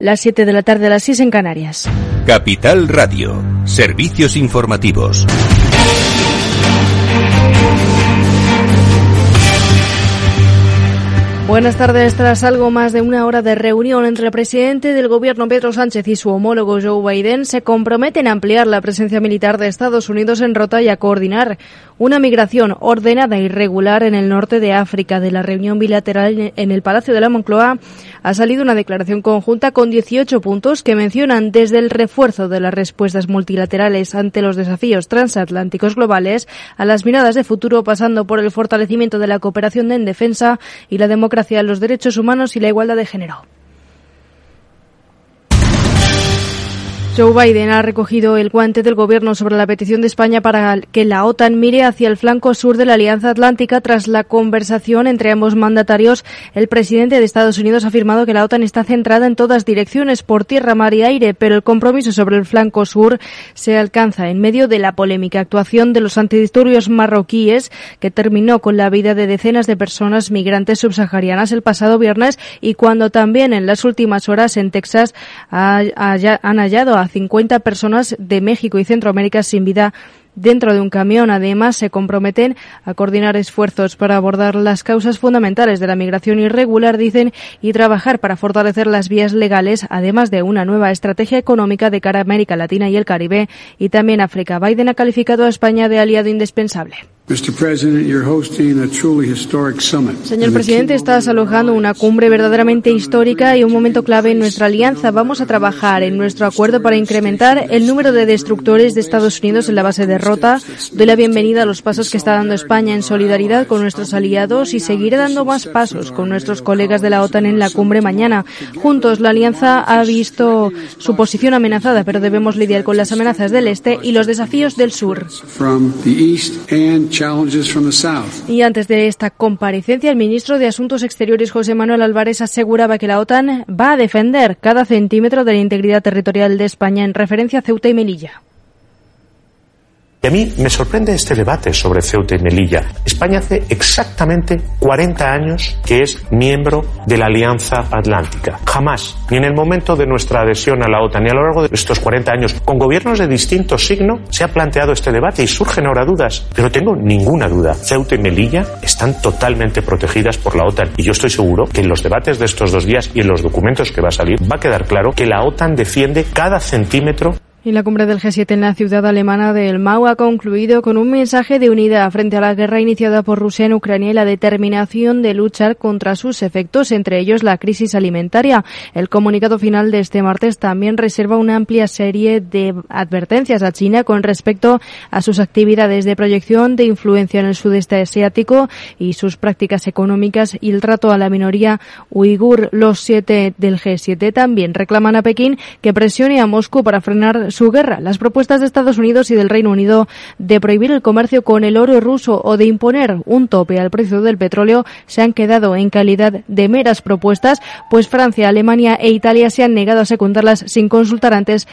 Las 7 de la tarde a las 6 en Canarias. Capital Radio. Servicios informativos. Buenas tardes. Tras algo más de una hora de reunión entre el presidente del gobierno Pedro Sánchez y su homólogo Joe Biden, se comprometen a ampliar la presencia militar de Estados Unidos en Rota y a coordinar una migración ordenada y regular en el norte de África. De la reunión bilateral en el Palacio de la Moncloa ha salido una declaración conjunta con 18 puntos que mencionan desde el refuerzo de las respuestas multilaterales ante los desafíos transatlánticos globales a las miradas de futuro, pasando por el fortalecimiento de la cooperación en defensa y la democracia hacia los derechos humanos y la igualdad de género. Joe Biden ha recogido el guante del gobierno sobre la petición de España para que la OTAN mire hacia el flanco sur de la Alianza Atlántica. Tras la conversación entre ambos mandatarios, el presidente de Estados Unidos ha afirmado que la OTAN está centrada en todas direcciones, por tierra, mar y aire, pero el compromiso sobre el flanco sur se alcanza en medio de la polémica actuación de los antidisturbios marroquíes que terminó con la vida de decenas de personas migrantes subsaharianas el pasado viernes y cuando también en las últimas horas en Texas han hallado 50 personas de México y Centroamérica sin vida dentro de un camión. Además, se comprometen a coordinar esfuerzos para abordar las causas fundamentales de la migración irregular, dicen, y trabajar para fortalecer las vías legales, además de una nueva estrategia económica de cara a América Latina y el Caribe y también África. Biden ha calificado a España de aliado indispensable. Señor presidente, estás alojando una cumbre verdaderamente histórica y un momento clave en nuestra alianza. Vamos a trabajar en nuestro acuerdo para incrementar el número de destructores de Estados Unidos en la base de Rota. Doy la bienvenida a los pasos que está dando España en solidaridad con nuestros aliados y seguiré dando más pasos con nuestros colegas de la OTAN en la cumbre mañana. Juntos, la alianza ha visto su posición amenazada, pero debemos lidiar con las amenazas del este y los desafíos del sur. Y antes de esta comparecencia, el ministro de Asuntos Exteriores, José Manuel Álvarez, aseguraba que la OTAN va a defender cada centímetro de la integridad territorial de España en referencia a Ceuta y Melilla. A mí me sorprende este debate sobre Ceuta y Melilla. España hace exactamente 40 años que es miembro de la Alianza Atlántica. Jamás, ni en el momento de nuestra adhesión a la OTAN, ni a lo largo de estos 40 años, con gobiernos de distinto signo, se ha planteado este debate y surgen ahora dudas. Pero tengo ninguna duda. Ceuta y Melilla están totalmente protegidas por la OTAN. Y yo estoy seguro que en los debates de estos dos días y en los documentos que va a salir, va a quedar claro que la OTAN defiende cada centímetro y la cumbre del G7 en la ciudad alemana del Mau ha concluido con un mensaje de unidad frente a la guerra iniciada por Rusia en Ucrania y la determinación de luchar contra sus efectos, entre ellos la crisis alimentaria. El comunicado final de este martes también reserva una amplia serie de advertencias a China con respecto a sus actividades de proyección de influencia en el sudeste asiático y sus prácticas económicas y el trato a la minoría uigur. Los siete del G7 también reclaman a Pekín que presione a Moscú para frenar su guerra. Las propuestas de Estados Unidos y del Reino Unido de prohibir el comercio con el oro ruso o de imponer un tope al precio del petróleo se han quedado en calidad de meras propuestas, pues Francia, Alemania e Italia se han negado a secundarlas sin consultar antes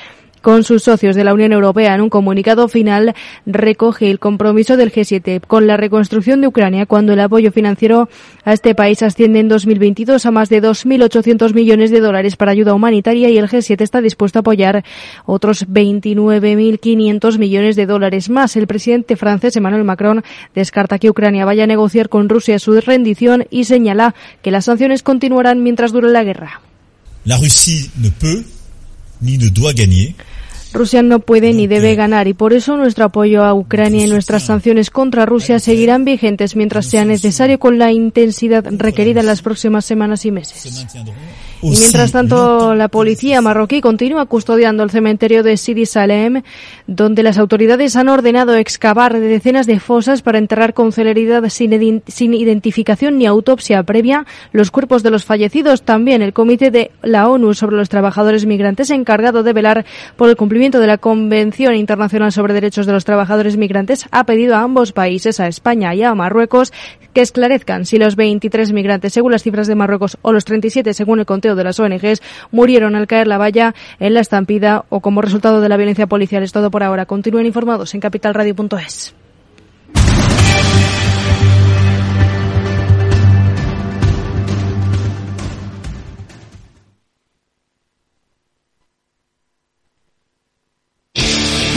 con sus socios de la Unión Europea. En un comunicado final recoge el compromiso del G7 con la reconstrucción de Ucrania cuando el apoyo financiero a este país asciende en 2022 a más de 2.800 millones de dólares para ayuda humanitaria y el G7 está dispuesto a apoyar otros 29.500 millones de dólares más. El presidente francés Emmanuel Macron descarta que Ucrania vaya a negociar con Rusia su rendición y señala que las sanciones continuarán mientras dure la guerra. La Rusia no puede ni ne doit gagner Rusia no puede ni debe ganar y por eso nuestro apoyo a Ucrania y nuestras sanciones contra Rusia seguirán vigentes mientras sea necesario con la intensidad requerida en las próximas semanas y meses. Y mientras tanto, la policía marroquí continúa custodiando el cementerio de Sidi Salem, donde las autoridades han ordenado excavar decenas de fosas para enterrar con celeridad sin, sin identificación ni autopsia previa los cuerpos de los fallecidos. También el Comité de la ONU sobre los Trabajadores Migrantes, encargado de velar por el cumplimiento de la Convención Internacional sobre Derechos de los Trabajadores Migrantes, ha pedido a ambos países, a España y a Marruecos, que esclarezcan si los 23 migrantes, según las cifras de Marruecos, o los 37, según el conteo de las ONGs, murieron al caer la valla en la estampida o como resultado de la violencia policial. Es todo por ahora. Continúen informados en capitalradio.es.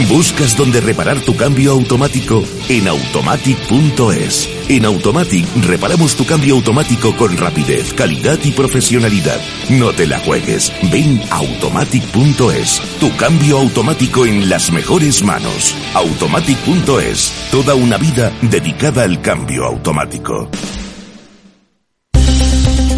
¿Buscas dónde reparar tu cambio automático? En automatic.es. En Automatic reparamos tu cambio automático con rapidez, calidad y profesionalidad. No te la juegues. Ven a automatic.es. Tu cambio automático en las mejores manos. Automatic.es. Toda una vida dedicada al cambio automático.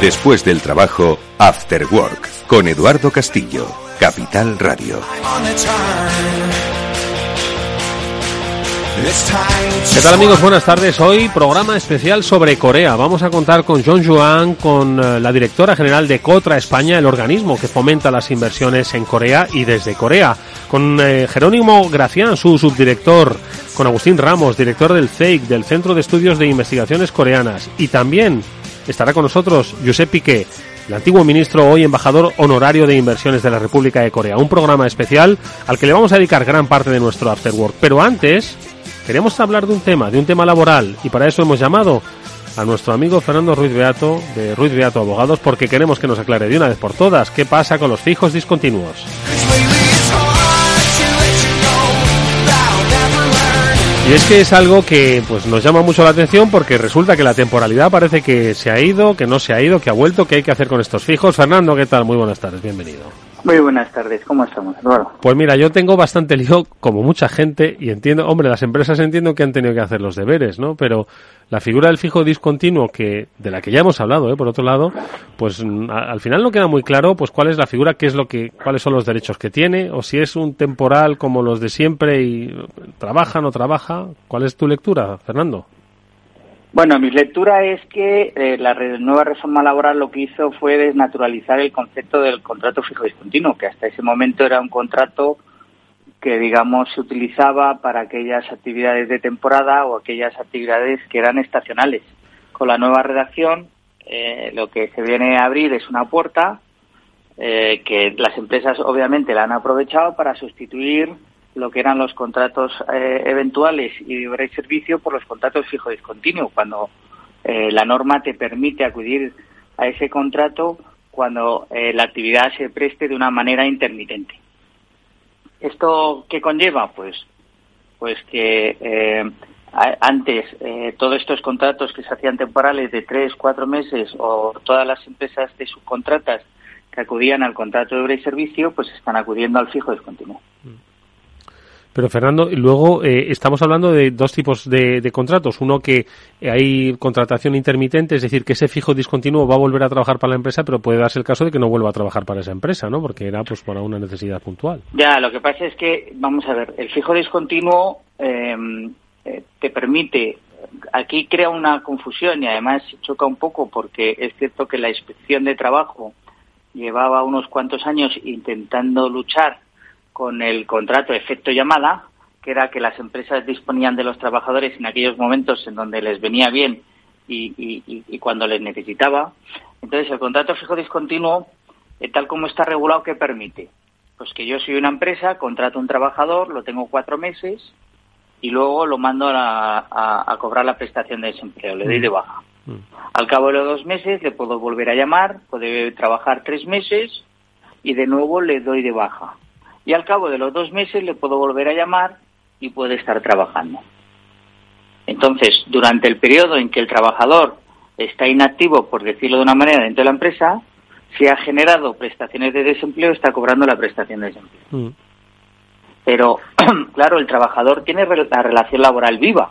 Después del trabajo, After Work, con Eduardo Castillo, Capital Radio. ¿Qué tal amigos? Buenas tardes. Hoy programa especial sobre Corea. Vamos a contar con John Juan, con eh, la directora general de Cotra España, el organismo que fomenta las inversiones en Corea y desde Corea, con eh, Jerónimo Gracián, su subdirector, con Agustín Ramos, director del CEIC, del Centro de Estudios de Investigaciones Coreanas, y también estará con nosotros Josep Piqué, el antiguo ministro, hoy embajador honorario de inversiones de la República de Corea. Un programa especial al que le vamos a dedicar gran parte de nuestro afterwork. Pero antes, queremos hablar de un tema, de un tema laboral, y para eso hemos llamado a nuestro amigo Fernando Ruiz Beato, de Ruiz Beato Abogados, porque queremos que nos aclare de una vez por todas qué pasa con los fijos discontinuos. Y es que es algo que pues nos llama mucho la atención porque resulta que la temporalidad parece que se ha ido, que no se ha ido, que ha vuelto, que hay que hacer con estos fijos. Fernando, ¿qué tal? Muy buenas tardes, bienvenido. Muy buenas tardes, ¿cómo estamos, Eduardo? Pues mira, yo tengo bastante lío, como mucha gente, y entiendo, hombre, las empresas entiendo que han tenido que hacer los deberes, ¿no? Pero la figura del fijo discontinuo, que de la que ya hemos hablado, ¿eh? por otro lado, pues mm, al final no queda muy claro, pues cuál es la figura, qué es lo que, cuáles son los derechos que tiene, o si es un temporal como los de siempre y trabaja, no trabaja. ¿Cuál es tu lectura, Fernando? Bueno, mi lectura es que eh, la nueva reforma laboral lo que hizo fue desnaturalizar el concepto del contrato fijo discontinuo, que hasta ese momento era un contrato que, digamos, se utilizaba para aquellas actividades de temporada o aquellas actividades que eran estacionales. Con la nueva redacción, eh, lo que se viene a abrir es una puerta eh, que las empresas obviamente la han aprovechado para sustituir lo que eran los contratos eh, eventuales y de servicio por los contratos fijo discontinuo, cuando eh, la norma te permite acudir a ese contrato cuando eh, la actividad se preste de una manera intermitente. ¿Esto qué conlleva? Pues, pues que antes todos estos contratos que se hacían temporales de tres, cuatro meses o todas las empresas de subcontratas que acudían al contrato de obra y servicio, pues están acudiendo al fijo discontinuo. Mm. Pero Fernando, luego eh, estamos hablando de dos tipos de, contratos. Uno que hay contratación intermitente, es decir, que ese fijo discontinuo va a volver a trabajar para la empresa, pero puede darse el caso de que no vuelva a trabajar para esa empresa, ¿no? Porque era pues para una necesidad puntual. Ya, lo que pasa es que, vamos a ver, el fijo discontinuo em, eh, te permite, aquí crea una confusión y además choca un poco porque es cierto que la inspección de trabajo llevaba unos cuantos años intentando luchar con el contrato efecto llamada, que era que las empresas disponían de los trabajadores en aquellos momentos en donde les venía bien y, cuando les necesitaba. Entonces, el contrato fijo discontinuo, eh, tal como está regulado, ¿qué permite? Pues que yo soy una empresa, contrato un trabajador, lo tengo cuatro meses y luego lo mando a, cobrar la prestación de desempleo, le doy de mm. baja. Mm. Al cabo de los dos meses le puedo volver a llamar, puede trabajar tres meses y de nuevo le doy de baja y al cabo de los dos meses le puedo volver a llamar y puede estar trabajando. Entonces, durante el periodo en que el trabajador está inactivo, por decirlo de una manera, dentro de la empresa, si ha generado prestaciones de desempleo, está cobrando la prestación de desempleo. Mm. Pero, claro, el trabajador tiene la relación laboral viva.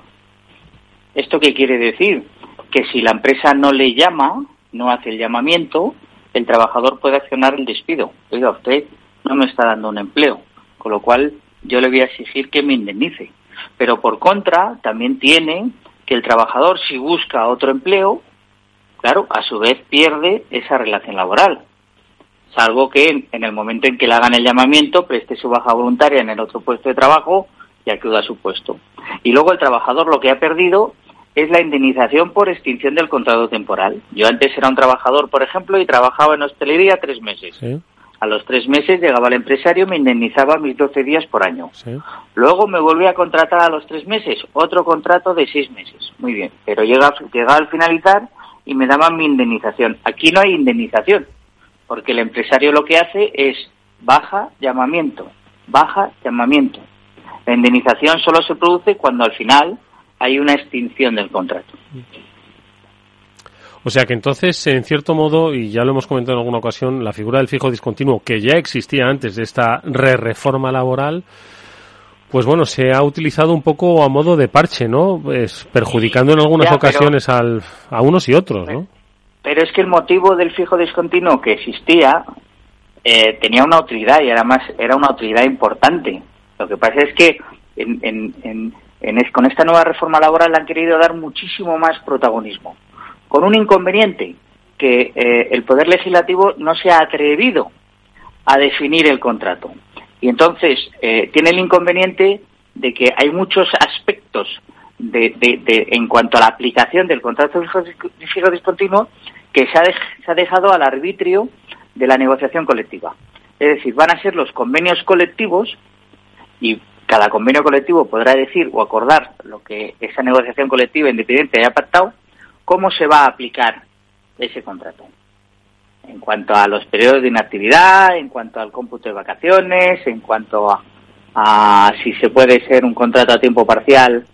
¿Esto qué quiere decir? Que si la empresa no le llama, no hace el llamamiento, el trabajador puede accionar el despido. Oiga, usted no me está dando un empleo, con lo cual yo le voy a exigir que me indemnice. Pero por contra, también tiene que el trabajador, si busca otro empleo, claro, a su vez pierde esa relación laboral. salvo que en, el momento en que le hagan el llamamiento preste su baja voluntaria en el otro puesto de trabajo y acuda a su puesto. Y luego el trabajador lo que ha perdido es la indemnización por extinción del contrato temporal. Yo antes era un trabajador, por ejemplo, y trabajaba en hostelería tres meses. A los tres meses llegaba el empresario, me indemnizaba mis 12 días por año. Luego me volví a contratar a los tres meses, otro contrato de seis meses. Muy bien, pero llega, llegaba al finalizar y me daban mi indemnización. Aquí no hay indemnización, porque el empresario lo que hace es baja llamamiento, baja llamamiento. La indemnización solo se produce cuando al final hay una extinción del contrato. O sea que entonces, en cierto modo, y ya lo hemos comentado en alguna ocasión, la figura del fijo discontinuo, que ya existía antes de esta re-reforma laboral, pues bueno, se ha utilizado un poco a modo de parche, ¿no? Pues perjudicando en algunas ocasiones al, a unos y otros, ¿no? Pero es que el motivo del fijo discontinuo que existía eh, tenía una utilidad y además era una utilidad importante. Lo que pasa es que en, con esta nueva reforma laboral le han querido dar muchísimo más protagonismo. Con un inconveniente, que eh, el Poder Legislativo no se ha atrevido a definir el contrato. Y entonces eh, tiene el inconveniente de que hay muchos aspectos de, en cuanto a la aplicación del contrato de fijo discontinuo que se ha, se ha dejado al arbitrio de la negociación colectiva. Es decir, van a ser los convenios colectivos y cada convenio colectivo podrá decir o acordar lo que esa negociación colectiva independiente haya pactado, cómo se va a aplicar ese contrato. En cuanto a los periodos de inactividad, en cuanto al cómputo de vacaciones, en cuanto a, si se puede ser un contrato a tiempo parcial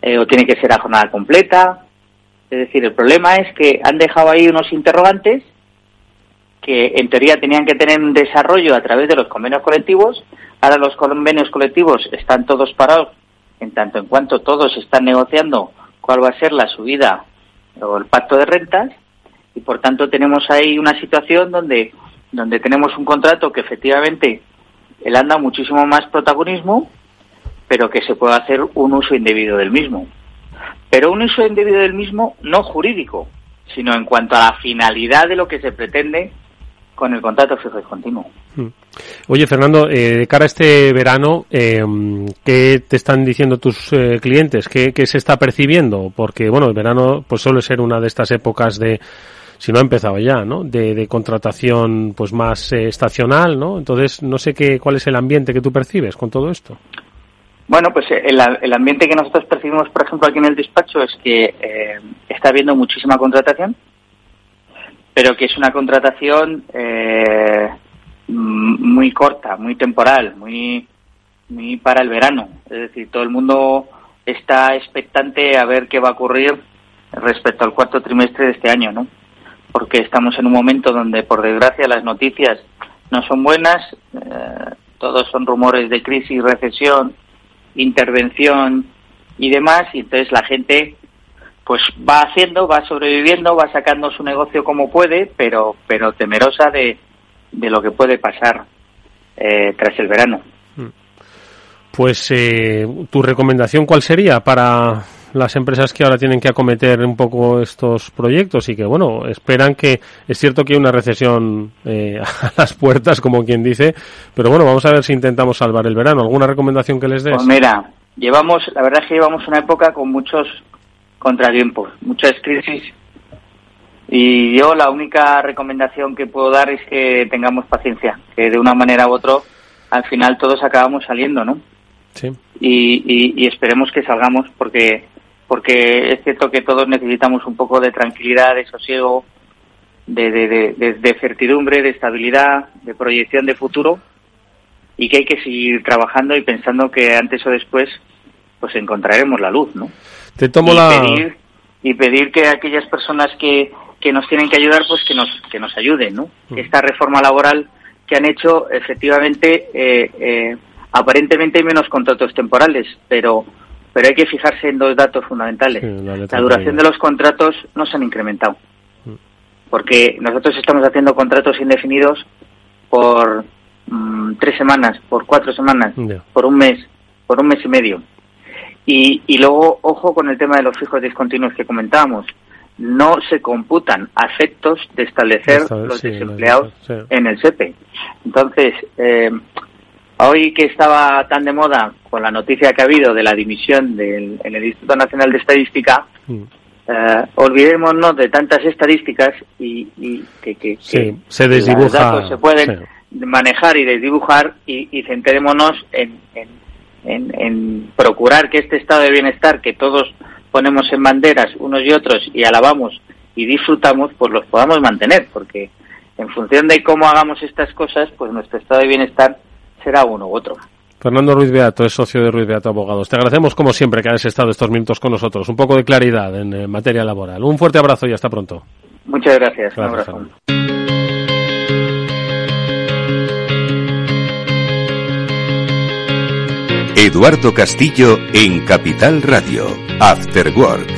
eh, o tiene que ser a jornada completa. Es decir, el problema es que han dejado ahí unos interrogantes que en teoría tenían que tener un desarrollo a través de los convenios colectivos. Ahora los convenios colectivos están todos parados en tanto en cuanto todos están negociando cuál va a ser la subida o el pacto de rentas y por tanto tenemos ahí una situación donde donde tenemos un contrato que efectivamente él anda muchísimo más protagonismo pero que se puede hacer un uso indebido del mismo. Pero un uso indebido del mismo no jurídico sino en cuanto a la finalidad de lo que se pretende con el contrato fijo y continuo. Hmm. Oye, Fernando, eh, de cara a este verano, eh, ¿qué te están diciendo tus eh, clientes? ¿Qué, se está percibiendo? Porque, bueno, el verano pues suele ser una de estas épocas de, si no ha empezado ya, ¿no? De, contratación pues más estacional, ¿no? Entonces, no sé qué, cuál es el ambiente que tú percibes con todo esto. Bueno, pues el, el ambiente que nosotros percibimos, por ejemplo, aquí en el despacho es que está habiendo muchísima contratación, pero que es una contratación eh, muy corta, muy temporal, muy, muy para el verano. Es decir, todo el mundo está expectante a ver qué va a ocurrir respecto al cuarto trimestre de este año, ¿no? Porque estamos en un momento donde, por desgracia, las noticias no son buenas, eh, todos son rumores de crisis, recesión, intervención y demás, y entonces la gente pues va haciendo, va sobreviviendo, va sacando su negocio como puede, pero, pero temerosa de, de lo que puede pasar eh, tras el verano. Mm. Pues eh, tu recomendación cuál sería para las empresas que ahora tienen que acometer un poco estos proyectos y que bueno esperan que es cierto que hay una recesión eh, a las puertas como quien dice pero bueno vamos a ver si intentamos salvar el verano alguna recomendación que les des pues mira llevamos la verdad es que llevamos una época con muchos contratiempos, muchas crisis. Y yo la única recomendación que puedo dar es que tengamos paciencia, que de una manera u otra al final todos acabamos saliendo, ¿no? Sí. Y, esperemos que salgamos porque porque es cierto que todos necesitamos un poco de tranquilidad, de sosiego, de, de, de, certidumbre, de estabilidad, de proyección de futuro y que hay que seguir trabajando y pensando que antes o después pues encontraremos la luz, ¿no? Te tomo y la... Pedir, y pedir que aquellas personas que, que nos tienen que ayudar, pues que nos, que nos ayuden, ¿no? Mm. Esta reforma laboral que han hecho, efectivamente, eh, eh, aparentemente hay menos contratos temporales, pero pero hay que fijarse en dos datos fundamentales. la, duración de los contratos no se han incrementado, mm. porque nosotros estamos haciendo contratos indefinidos por mm, tres semanas, por cuatro semanas, por un mes, por un mes y medio. Y, y luego, ojo con el tema de los fijos discontinuos que comentábamos. no se computan a efectos de establecer los desempleados en el SEPE. Entonces, eh, hoy que estaba tan de moda con la noticia que ha habido de la dimisión del en el Instituto Nacional de Estadística, mm. eh, olvidémonos de tantas estadísticas y, que, se desdibuja, los datos se pueden manejar y desdibujar y, y centrémonos en, en, en procurar que este estado de bienestar que todos ponemos en banderas unos y otros y alabamos y disfrutamos, pues los podamos mantener, porque en función de cómo hagamos estas cosas, pues nuestro estado de bienestar será uno u otro. Fernando Ruiz Beato es socio de Ruiz Beato Abogados. Te agradecemos como siempre que hayas estado estos minutos con nosotros. Un poco de claridad en, materia laboral. Un fuerte abrazo y hasta pronto. Muchas gracias. un abrazo. Eduardo Castillo en Capital Radio. After Work.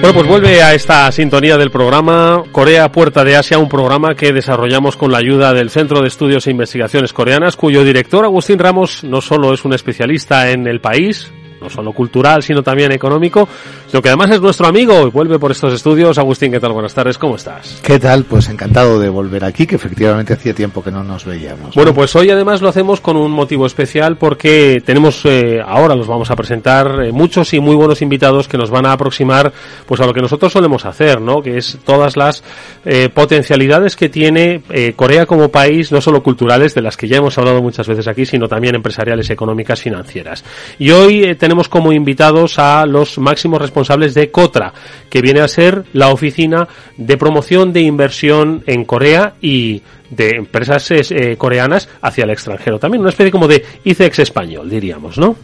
Bueno, pues vuelve a esta sintonía del programa Corea Puerta de Asia, un programa que desarrollamos con la ayuda del Centro de Estudios e Investigaciones Coreanas, cuyo director Agustín Ramos no solo es un especialista en el país, no solo cultural, sino también económico, sino que además es nuestro amigo y vuelve por estos estudios. Agustín, ¿qué tal? Buenas tardes, ¿cómo estás? ¿Qué tal? Pues encantado de volver aquí, que efectivamente hacía tiempo que no nos veíamos. Bueno, pues hoy además lo hacemos con un motivo especial porque tenemos, eh, ahora los vamos a presentar, eh, muchos y muy buenos invitados que nos van a aproximar pues a lo que nosotros solemos hacer, ¿no? Que es todas las eh, potencialidades que tiene Corea como país, no solo culturales, de las que ya hemos hablado muchas veces aquí, sino también empresariales, económicas, financieras. Y hoy tenemos como invitados a los máximos responsables de COTRA, que viene a ser la oficina de promoción de inversión en Corea y de empresas eh, coreanas hacia el extranjero. También una especie como de ICEX español, diríamos, ¿no?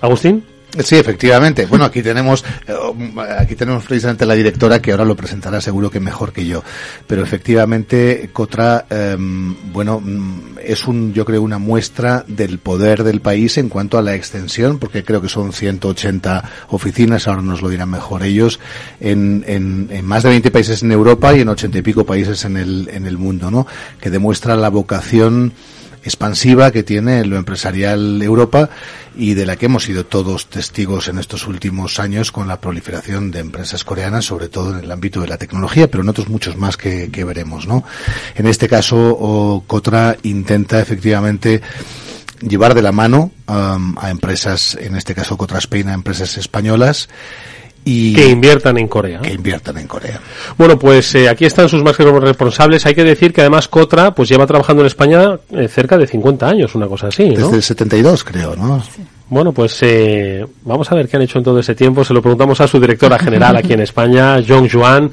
Agustín. Sí, efectivamente. Bueno, aquí tenemos, eh, aquí tenemos precisamente la directora que ahora lo presentará seguro que mejor que yo. Pero efectivamente, Cotra, em, bueno, mm, es un, yo creo, una muestra del poder del país en cuanto a la extensión, porque creo que son 180 oficinas, ahora nos lo dirán mejor ellos, en, en, en más de 20 países en Europa y en 80 y pico países en el, en el mundo, ¿no? Que demuestra la vocación expansiva que tiene lo empresarial Europa y de la que hemos sido todos testigos en estos últimos años con la proliferación de empresas coreanas, sobre todo en el ámbito de la tecnología, pero en otros muchos más que, veremos, ¿no? En este caso, Cotra intenta efectivamente llevar de la mano um, a empresas, en este caso Cotra Spain, a empresas españolas, y que inviertan en Corea. Que inviertan en Corea. Bueno, pues eh, aquí están sus máximos responsables. Hay que decir que además Cotra pues lleva trabajando en España eh, cerca de 50 años, una cosa así, Desde el 72, creo, ¿no? Bueno, pues eh, vamos a ver qué han hecho en todo ese tiempo. Se lo preguntamos a su directora general aquí en España, Jong Juan.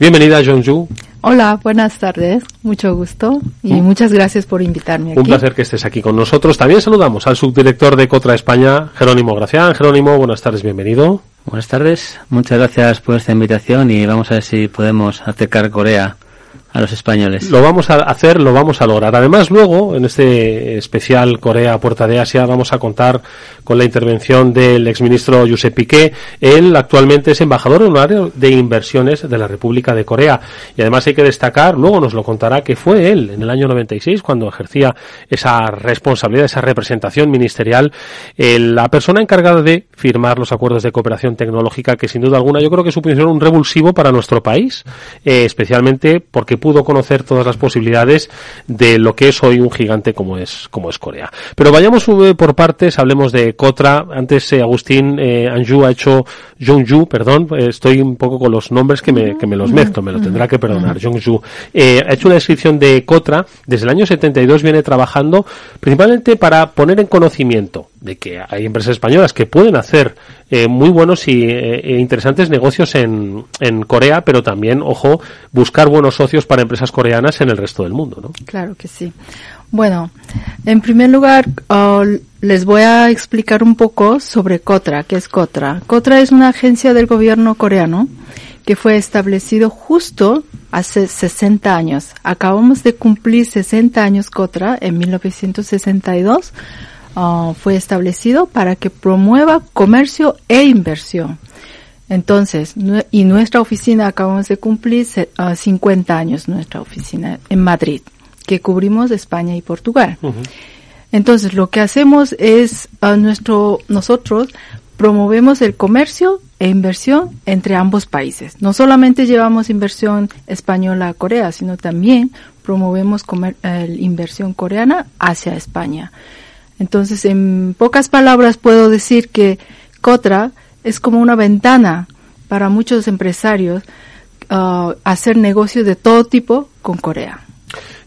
Bienvenida, Jong Hola, buenas tardes. Mucho gusto y mm. muchas gracias por invitarme aquí. Un placer que estés aquí con nosotros. También saludamos al subdirector de Cotra España, Jerónimo Gracián. Jerónimo, buenas tardes, bienvenido. Buenas tardes, muchas gracias por esta invitación y vamos a ver si podemos acercar Corea a los españoles. Lo vamos a hacer, lo vamos a lograr. Además, luego, en este especial Corea Puerta de Asia, vamos a contar con la intervención del exministro Josep Piqué. Él actualmente es embajador honorario de inversiones de la República de Corea. Y además hay que destacar, luego nos lo contará, que fue él en el año 96, cuando ejercía esa responsabilidad, esa representación ministerial, la persona encargada de firmar los acuerdos de cooperación tecnológica, que sin duda alguna yo creo que supusieron un revulsivo para nuestro país, eh, especialmente porque pudo conocer todas las posibilidades de lo que es hoy un gigante como es, como es Corea. Pero vayamos eh, por partes, hablemos de Cotra. Antes eh, Agustín eh, Anju ha hecho Jongju, perdón, estoy un poco con los nombres que me, que me los mezclo, me lo tendrá que perdonar. Jongju ha hecho una descripción de Cotra. Desde el año 72 viene trabajando principalmente para poner en conocimiento de que hay empresas españolas que pueden hacer eh, muy buenos y eh, e interesantes negocios en, en Corea, pero también, ojo, buscar buenos socios para empresas coreanas en el resto del mundo, ¿no? Claro que sí. Bueno, en primer lugar, oh, les voy a explicar un poco sobre Cotra. ¿Qué es Cotra? Cotra es una agencia del gobierno coreano que fue establecido justo hace 60 años. Acabamos de cumplir 60 años Cotra en 1962 Ah, fue establecido para que promueva comercio e inversión. Entonces, y nuestra oficina acabamos de cumplir 50 ah, años, nuestra oficina en Madrid, que cubrimos España y Portugal. Entonces, lo que hacemos es, ah, nuestro, nosotros promovemos el comercio e inversión entre ambos países. No solamente llevamos inversión española a Corea, sino también promovemos eh, inversión coreana hacia España. Entonces, en pocas palabras puedo decir que Cotra es como una ventana para muchos empresarios uh, hacer negocios de todo tipo con Corea.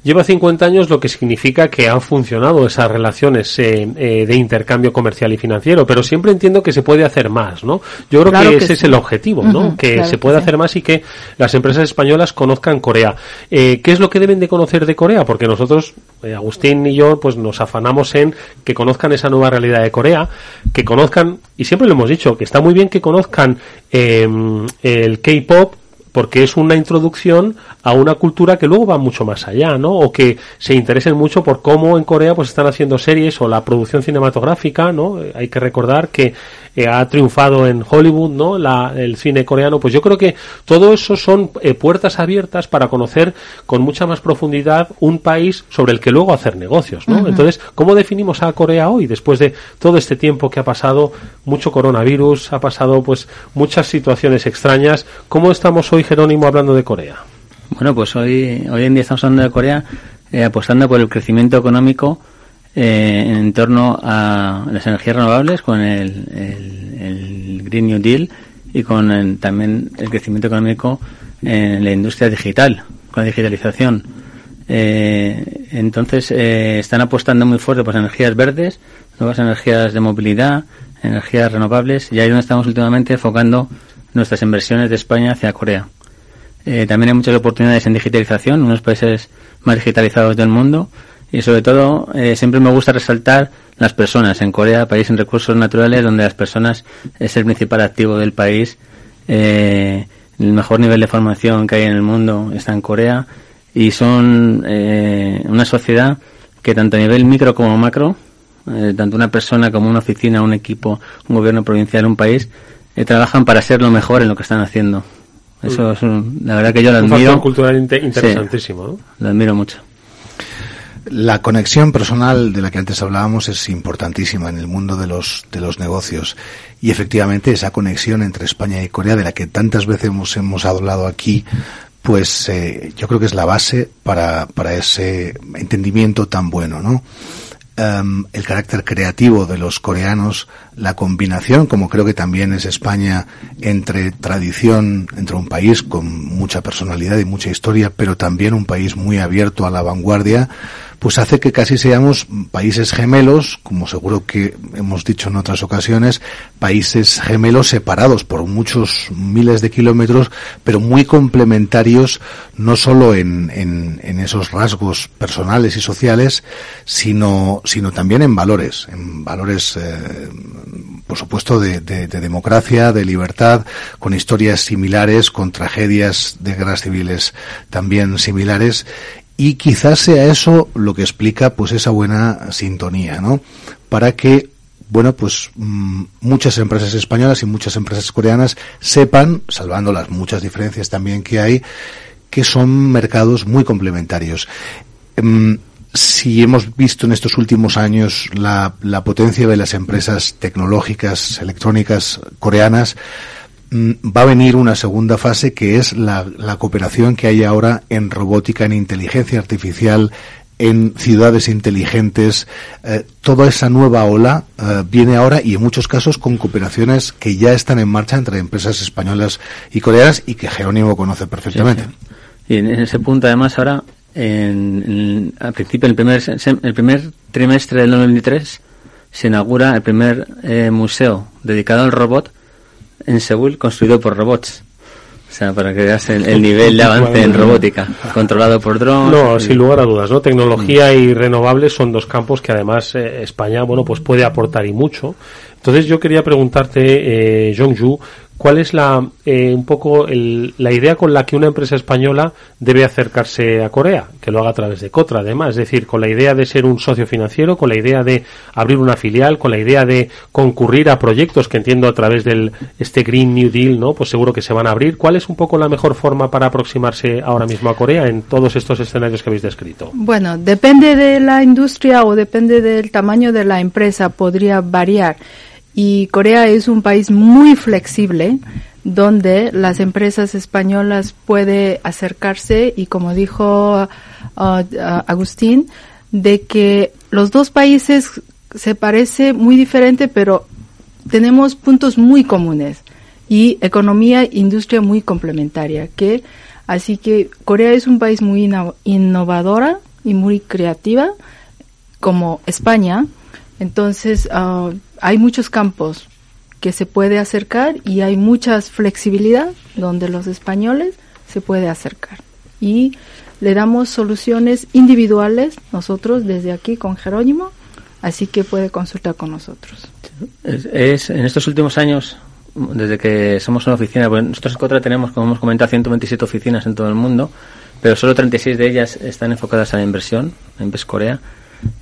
Lleva 50 años, lo que significa que han funcionado esas relaciones eh, eh, de intercambio comercial y financiero, pero siempre entiendo que se puede hacer más, ¿no? Yo creo que, ese es el objetivo, ¿no? que se puede hacer más y que las empresas españolas conozcan Corea. Eh, ¿Qué es lo que deben de conocer de Corea? Porque nosotros, Agustín y yo, pues nos afanamos en que conozcan esa nueva realidad de Corea, que conozcan, y siempre lo hemos dicho, que está muy bien que conozcan el K-pop, porque es una introducción a una cultura que luego va mucho más allá, ¿no? O que se interesen mucho por cómo en Corea pues están haciendo series o la producción cinematográfica, ¿no? Hay que recordar que eh, ha triunfado en Hollywood, ¿no? La, el cine coreano, pues yo creo que todo eso son eh, puertas abiertas para conocer con mucha más profundidad un país sobre el que luego hacer negocios, ¿no? Entonces, ¿cómo definimos a Corea hoy después de todo este tiempo que ha pasado, mucho coronavirus, ha pasado pues muchas situaciones extrañas? ¿Cómo estamos hoy, Jerónimo, hablando de Corea? Bueno, pues hoy, hoy en día estamos hablando de Corea eh, apostando por el crecimiento económico eh, en torno a las energías renovables con el, Green New Deal y con también el crecimiento económico en la industria digital, con la digitalización. Eh, entonces eh, están apostando muy fuerte por energías verdes, nuevas energías de movilidad, energías renovables y ahí donde estamos últimamente enfocando nuestras inversiones de España hacia Corea. Eh, también hay muchas oportunidades en digitalización, unos países más digitalizados del mundo y sobre todo eh, siempre me gusta resaltar las personas. En Corea, país en recursos naturales, donde las personas es el principal activo del país. Eh, el mejor nivel de formación que hay en el mundo está en Corea y son una sociedad que tanto a nivel micro como macro, tanto una persona como una oficina, un equipo, un gobierno provincial, un país, eh, trabajan para ser lo mejor en lo que están haciendo. Eso mm. es la verdad que yo lo admiro. Un cultural interesantísimo. ¿no? Lo admiro mucho. La conexión personal de la que antes hablábamos es importantísima en el mundo de los, de los negocios. Y efectivamente esa conexión entre España y Corea, de la que tantas veces hemos, hemos hablado aquí, pues eh, yo creo que es la base para, para ese entendimiento tan bueno, ¿no? Em, el carácter creativo de los coreanos, la combinación, como creo que también es España, entre tradición, entre un país con mucha personalidad y mucha historia, pero también un país muy abierto a la vanguardia, pues hace que casi seamos países gemelos, como seguro que hemos dicho en otras ocasiones, países gemelos separados por muchos miles de kilómetros, pero muy complementarios, no solo en, en, esos rasgos personales y sociales, sino, sino también en valores, en valores, eh, por supuesto, de, de, de democracia, de libertad, con historias similares, con tragedias de guerras civiles también similares, y quizás sea eso lo que explica pues esa buena sintonía, ¿no? Para que bueno, pues mm, muchas empresas españolas y muchas empresas coreanas sepan, salvando las muchas diferencias también que hay, que son mercados muy complementarios. Em, si hemos visto en estos últimos años la, la potencia de las empresas tecnológicas, electrónicas coreanas, va a venir una segunda fase que es la, cooperación que hay ahora en robótica, en inteligencia artificial, en ciudades inteligentes. Eh, toda esa nueva ola eh, viene ahora y en muchos casos con cooperaciones que ya están en marcha entre empresas españolas y coreanas y que Jerónimo conoce perfectamente. Y en ese punto además ahora, en, al principio, el primer, el primer trimestre del 2023, se inaugura el primer eh, museo dedicado al robot en Seúl construido por robots. O sea, para que veas el, nivel de avance en robótica, controlado por drones. No, sin lugar a dudas, ¿no? Tecnología y renovables son dos campos que además eh, España, bueno, pues puede aportar y mucho. Entonces yo quería preguntarte, eh, Jongju, ¿Cuál es la eh, un poco la idea con la que una empresa española debe acercarse a Corea? Que lo haga a través de Cotra, además, es decir, con la idea de ser un socio financiero, con la idea de abrir una filial, con la idea de concurrir a proyectos que entiendo a través del este Green New Deal, ¿no? Pues seguro que se van a abrir. ¿Cuál es un poco la mejor forma para aproximarse ahora mismo a Corea en todos estos escenarios que habéis descrito? Bueno, depende de la industria o depende del tamaño de la empresa, podría variar. Y Corea es un país muy flexible donde las empresas españolas pueden acercarse y como dijo uh, uh, Agustín, de que los dos países se parece muy diferente, pero tenemos puntos muy comunes y economía e industria muy complementaria. Que así que Corea es un país muy innovadora y muy creativa, como España. Entonces uh, hay muchos campos que se puede acercar y hay mucha flexibilidad donde los españoles se puede acercar. Y le damos soluciones individuales nosotros desde aquí con Jerónimo, así que puede consultar con nosotros. Es, en estos últimos años, desde que somos una oficina, pues nosotros en Cotra tenemos, como hemos comentado, 127 oficinas en todo el mundo, pero solo 36 de ellas están enfocadas a la inversión, en PES Corea.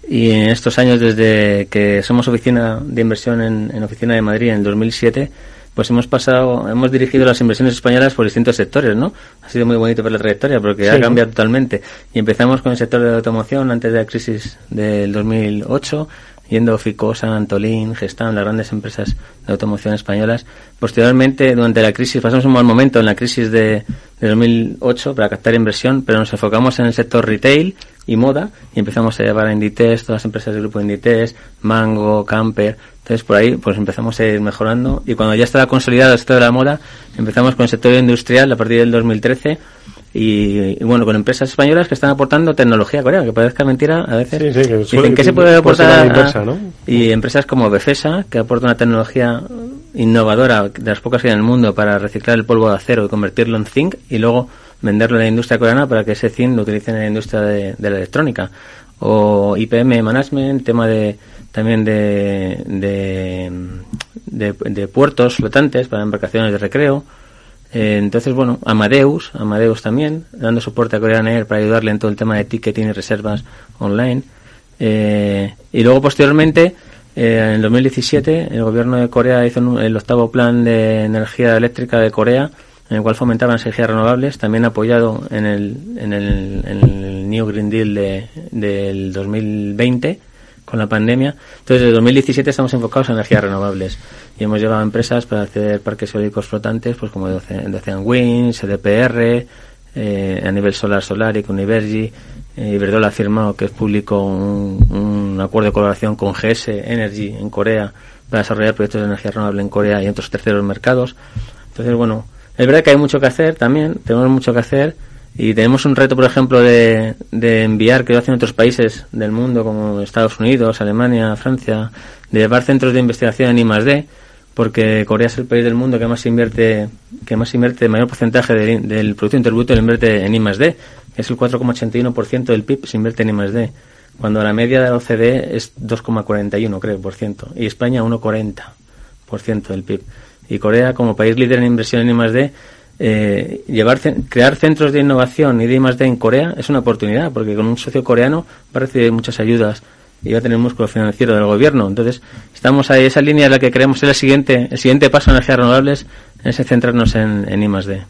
Y en estos años, desde que somos oficina de inversión en, en Oficina de Madrid en el 2007, pues hemos pasado, hemos dirigido las inversiones españolas por distintos sectores, ¿no? Ha sido muy bonito ver la trayectoria porque ha cambiado totalmente. Y empezamos con el sector de la automoción antes de la crisis del 2008 yendo Ficosa, Antolín, Gestam, las grandes empresas de automoción españolas. Posteriormente, durante la crisis, pasamos un mal momento en la crisis de, 2008 para captar inversión, pero nos enfocamos en el sector retail y moda y empezamos a llevar a Inditex, todas las empresas del grupo Inditex, Mango, Camper. Entonces, por ahí pues empezamos a ir mejorando y cuando ya estaba consolidado el sector de la moda, empezamos con el sector industrial a partir del 2013 y, bueno, con empresas españolas que están aportando tecnología coreana, que parezca mentira a veces. Dicen que se puede aportar y empresas como Befesa, que aporta una tecnología innovadora de las pocas que hay en el mundo para reciclar el polvo de acero y convertirlo en zinc y luego venderlo a la industria coreana para que ese zinc lo utilicen en la industria de, la electrónica. O IPM Management, tema de también de, de, de puertos flotantes para embarcaciones de recreo eh, entonces, bueno, Amadeus, Amadeus también, dando soporte a Korean Air para ayudarle en todo el tema de ticketing y reservas online. Eh, y luego, posteriormente, eh, en 2017, el gobierno de Corea hizo el octavo plan de energía eléctrica de Corea, en el cual fomentaban las energías renovables, también apoyado en el, en el, en el New Green Deal de, del 2020 con la pandemia. Entonces, desde 2017 estamos enfocados en energías renovables y hemos llevado empresas para hacer parques eólicos flotantes, pues como decían Winds, EDPR, eh, a nivel solar solar y con Univergy. Eh, Iberdrola ha firmado que es público un, acuerdo de colaboración con GS Energy en Corea para desarrollar proyectos de energía renovable en Corea y en otros terceros mercados. Entonces, bueno, es verdad que hay mucho que hacer también, tenemos mucho que hacer y tenemos un reto, por ejemplo, de, de enviar, que lo hacen otros países del mundo, como Estados Unidos, Alemania, Francia, de llevar centros de investigación en I+.D., porque Corea es el país del mundo que más invierte, que más invierte, mayor porcentaje del Producto Interior lo invierte en I+.D., es el 4,81% del PIB se invierte en I+.D., cuando la media de la OCDE es 2,41, creo, por ciento, y España 1,40% del PIB. Y Corea, como país líder en inversión en I+.D., eh, llevar, crear centros de innovación y de I+.D. en Corea es una oportunidad, porque con un socio coreano va a recibir muchas ayudas y va a tener músculo financiero del gobierno. Entonces, estamos ahí, esa línea es la que creemos es el siguiente, el siguiente paso en energías renovables, es centrarnos en, en I+.D.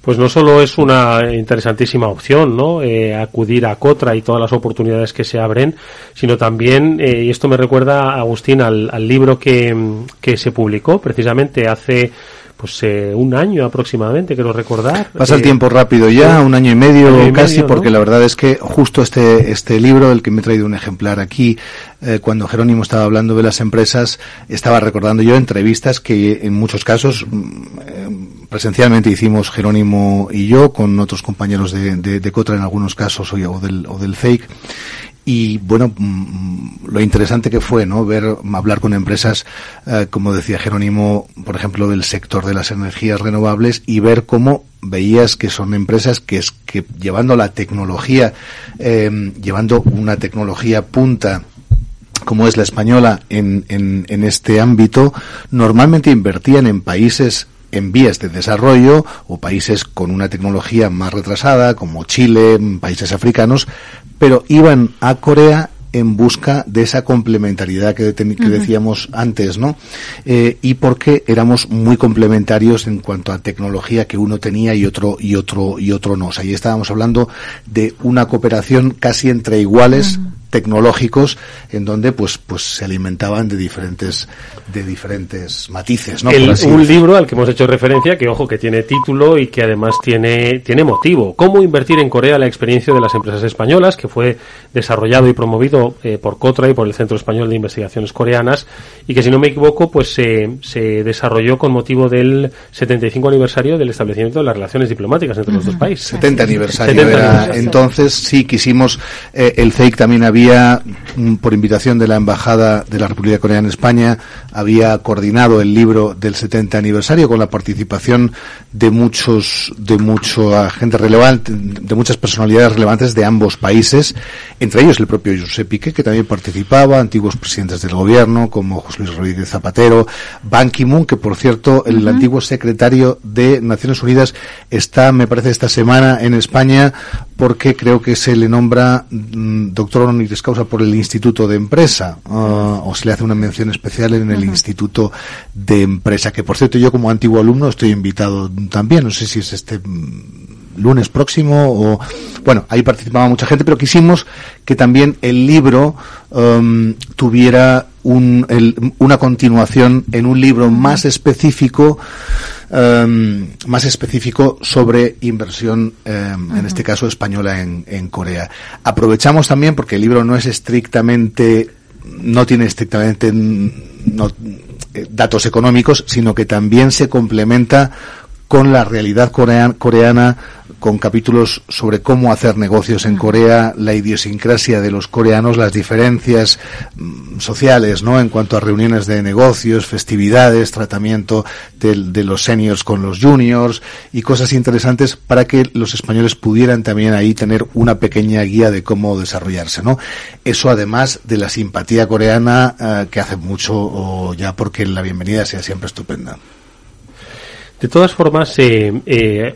Pues no solo es una interesantísima opción, ¿no? Eh, acudir a Cotra y todas las oportunidades que se abren, sino también, eh, y esto me recuerda, Agustín, al, al libro que, que se publicó precisamente hace pues eh, un año aproximadamente, quiero recordar. Pasa el eh, tiempo rápido ya, un año y medio casi, porque la verdad es que justo este, este libro, el que me he traído un ejemplar aquí, eh, cuando Jerónimo estaba hablando de las empresas, estaba recordando yo entrevistas que en muchos casos mm, presencialmente hicimos Jerónimo y yo con otros compañeros de, de, de Cotra en algunos casos o, o del, o del Fake y bueno mm, lo interesante que fue no ver hablar con empresas eh, como decía Jerónimo por ejemplo del sector de las energías renovables y ver cómo veías que son empresas que es que llevando la tecnología eh, llevando una tecnología punta como es la española en, en este ámbito normalmente invertían en países en vías de desarrollo o países con una tecnología más retrasada, como Chile, países africanos, pero iban a Corea en busca de esa complementariedad que, decíamos antes, ¿no? Eh, y porque éramos muy complementarios en cuanto a tecnología que uno tenía y otro y otro y otro no. O sea, ahí estábamos hablando de una cooperación casi entre iguales tecnológicos en donde pues pues se alimentaban de diferentes de diferentes matices ¿no? un libro al que hemos hecho referencia que ojo que tiene título y que además tiene tiene motivo. Cómo invertir en Corea la experiencia de las empresas españolas que fue desarrollado y promovido eh, por Cotra y por el Centro Español de Investigaciones Coreanas y que si no me equivoco pues se, se desarrolló con motivo del 75 aniversario del establecimiento de las relaciones diplomáticas entre los dos países 70 aniversario entonces sí quisimos eh, el CEIC también había mm, por invitación de la embajada de la República Coreana en España había coordinado el libro del 70 aniversario con la participación de muchos de mucha gente relevante de muchas personalidades relevantes de ambos países entre ellos el propio José Piqué que también participaba antiguos presidentes del gobierno como José Luis Rodríguez Zapatero Ban Ki-moon que por cierto el antiguo secretario de Naciones Unidas está me parece esta semana en España porque creo que se le nombra mm, doctor honoris causa por el Instituto de Empresa ah, o se le hace una mención especial en el Instituto de Empresa que por cierto yo como antiguo alumno estoy invitado también no sé si es este mm, lunes próximo o bueno ahí participaba mucha gente pero quisimos que también el libro um, tuviera un, una continuación en un libro más específico um, más específico sobre inversión, um, en este caso española en, en Corea. Aprovechamos también porque el libro no es estrictamente no tiene estrictamente no, eh, datos económicos, sino que también se complementa con la realidad coreana, con capítulos sobre cómo hacer negocios en Corea, la idiosincrasia de los coreanos, las diferencias mm, sociales, ¿no? En cuanto a reuniones de negocios, festividades, tratamiento de, los seniors con los juniors y cosas interesantes para que los españoles pudieran también ahí tener una pequeña guía de cómo desarrollarse, ¿no? Eso además de la simpatía coreana eh, que hace mucho ya porque la bienvenida sea siempre estupenda. De todas formas, eh, eh,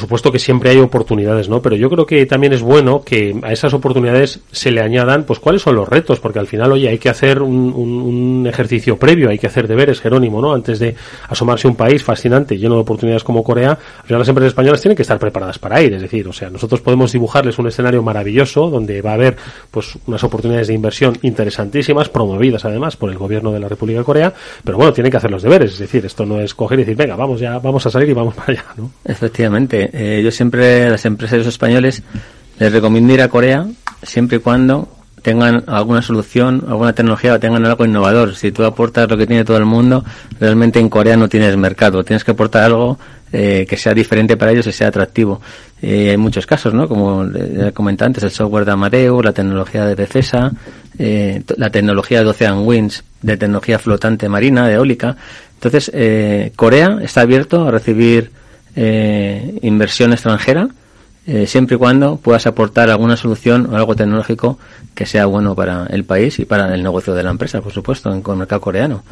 por supuesto que siempre hay oportunidades, ¿no? Pero yo creo que también es bueno que a esas oportunidades se le añadan, pues, cuáles son los retos, porque al final, oye, hay que hacer un, un, ejercicio previo, hay que hacer deberes, Jerónimo, ¿no? Antes de asomarse un país fascinante, lleno de oportunidades como Corea, al final las empresas españolas tienen que estar preparadas para ir, es decir, o sea, nosotros podemos dibujarles un escenario maravilloso donde va a haber, pues, unas oportunidades de inversión interesantísimas, promovidas además por el gobierno de la República de Corea, pero bueno, tienen que hacer los deberes, es decir, esto no es coger y decir, venga, vamos ya, vamos a salir y vamos para allá, ¿no? Efectivamente eh, yo siempre a las empresas españoles les recomiendo ir a Corea siempre y cuando tengan alguna solución, alguna tecnología o tengan algo innovador. Si tú aportas lo que tiene todo el mundo, realmente en Corea no tienes mercado. Tienes que aportar algo eh, que sea diferente para ellos y sea atractivo. Eh, hay muchos casos, ¿no? Como comenté antes, el software de Amadeus, la tecnología de Bethesda, eh, la tecnología de Ocean Winds, de tecnología flotante marina, eólica. Entonces, Corea está abierto a recibir eh, inversión extranjera, eh, siempre y cuando puedas aportar alguna solución o algo tecnológico que sea bueno para el país y para el negocio de la empresa, por supuesto, en el mercado coreano.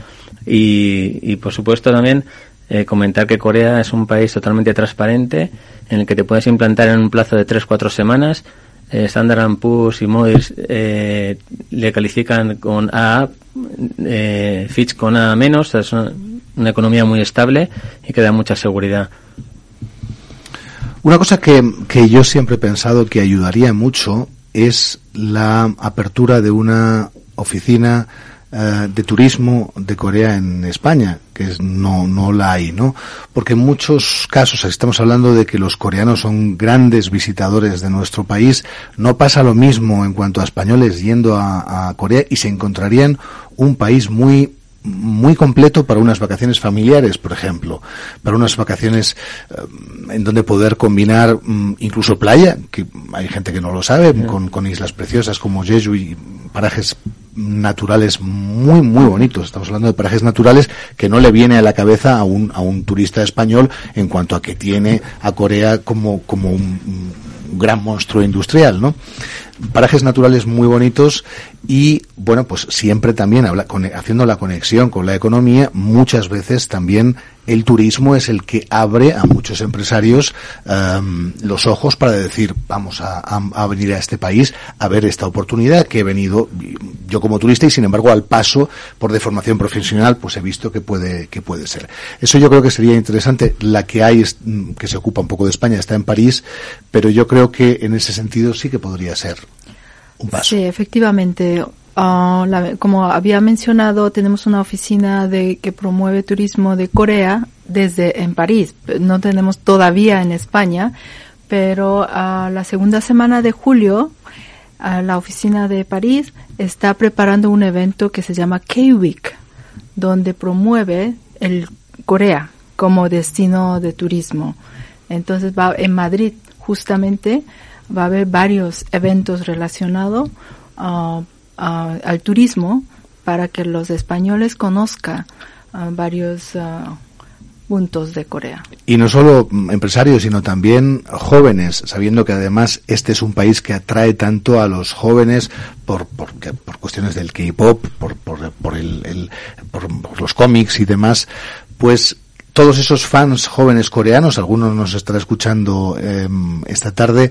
Y, por supuesto también eh, comentar que Corea es un país totalmente transparente en el que te puedes implantar en un plazo de 3-4 semanas. Eh, Standard Poor's y Moody's eh, le califican con A, eh, Fitch con A menos, una economía muy estable y que da mucha seguridad. Una cosa que, que yo siempre he pensado que ayudaría mucho es la apertura de una oficina eh, de turismo de Corea en España, que es, no, no la hay, ¿no? Porque en muchos casos estamos hablando de que los coreanos son grandes visitadores de nuestro país, no pasa lo mismo en cuanto a españoles yendo a, a Corea y se encontrarían un país muy muy completo para unas vacaciones familiares, por ejemplo, para unas vacaciones eh, en donde poder combinar mm, incluso playa, que hay gente que no lo sabe, con, con, islas preciosas como Jeju y parajes naturales muy muy bonitos. Estamos hablando de parajes naturales que no le viene a la cabeza a un, a un turista español en cuanto a que tiene a Corea como, como un, un gran monstruo industrial, ¿no? Parajes naturales muy bonitos y bueno pues siempre también habla, haciendo la conexión con la economía muchas veces también el turismo es el que abre a muchos empresarios um, los ojos para decir vamos a, a, venir a este país a ver esta oportunidad que he venido yo como turista y sin embargo al paso por deformación profesional pues he visto que puede que puede ser eso yo creo que sería interesante. La que hay que se ocupa un poco de España está en París pero yo creo que en ese sentido sí que podría ser Sí, efectivamente. Ah, como había mencionado, tenemos una oficina de que promueve turismo de Corea desde en París. No tenemos todavía en España, pero a la segunda semana de julio, a la oficina de París está preparando un evento que se llama K-Week, donde promueve el Corea como destino de turismo. Entonces va en Madrid justamente va a haber varios eventos relacionados ah, ah, al turismo para que los españoles conozcan ah, varios ah, puntos de Corea. Y no solo mm, empresarios, sino también jóvenes, sabiendo que además este es un país que atrae tanto a los jóvenes por, por, por cuestiones del K-pop, por, por, por, el, el- por, por los cómics y demás, pues todos esos fans jóvenes coreanos, algunos nos estará escuchando em, esta tarde,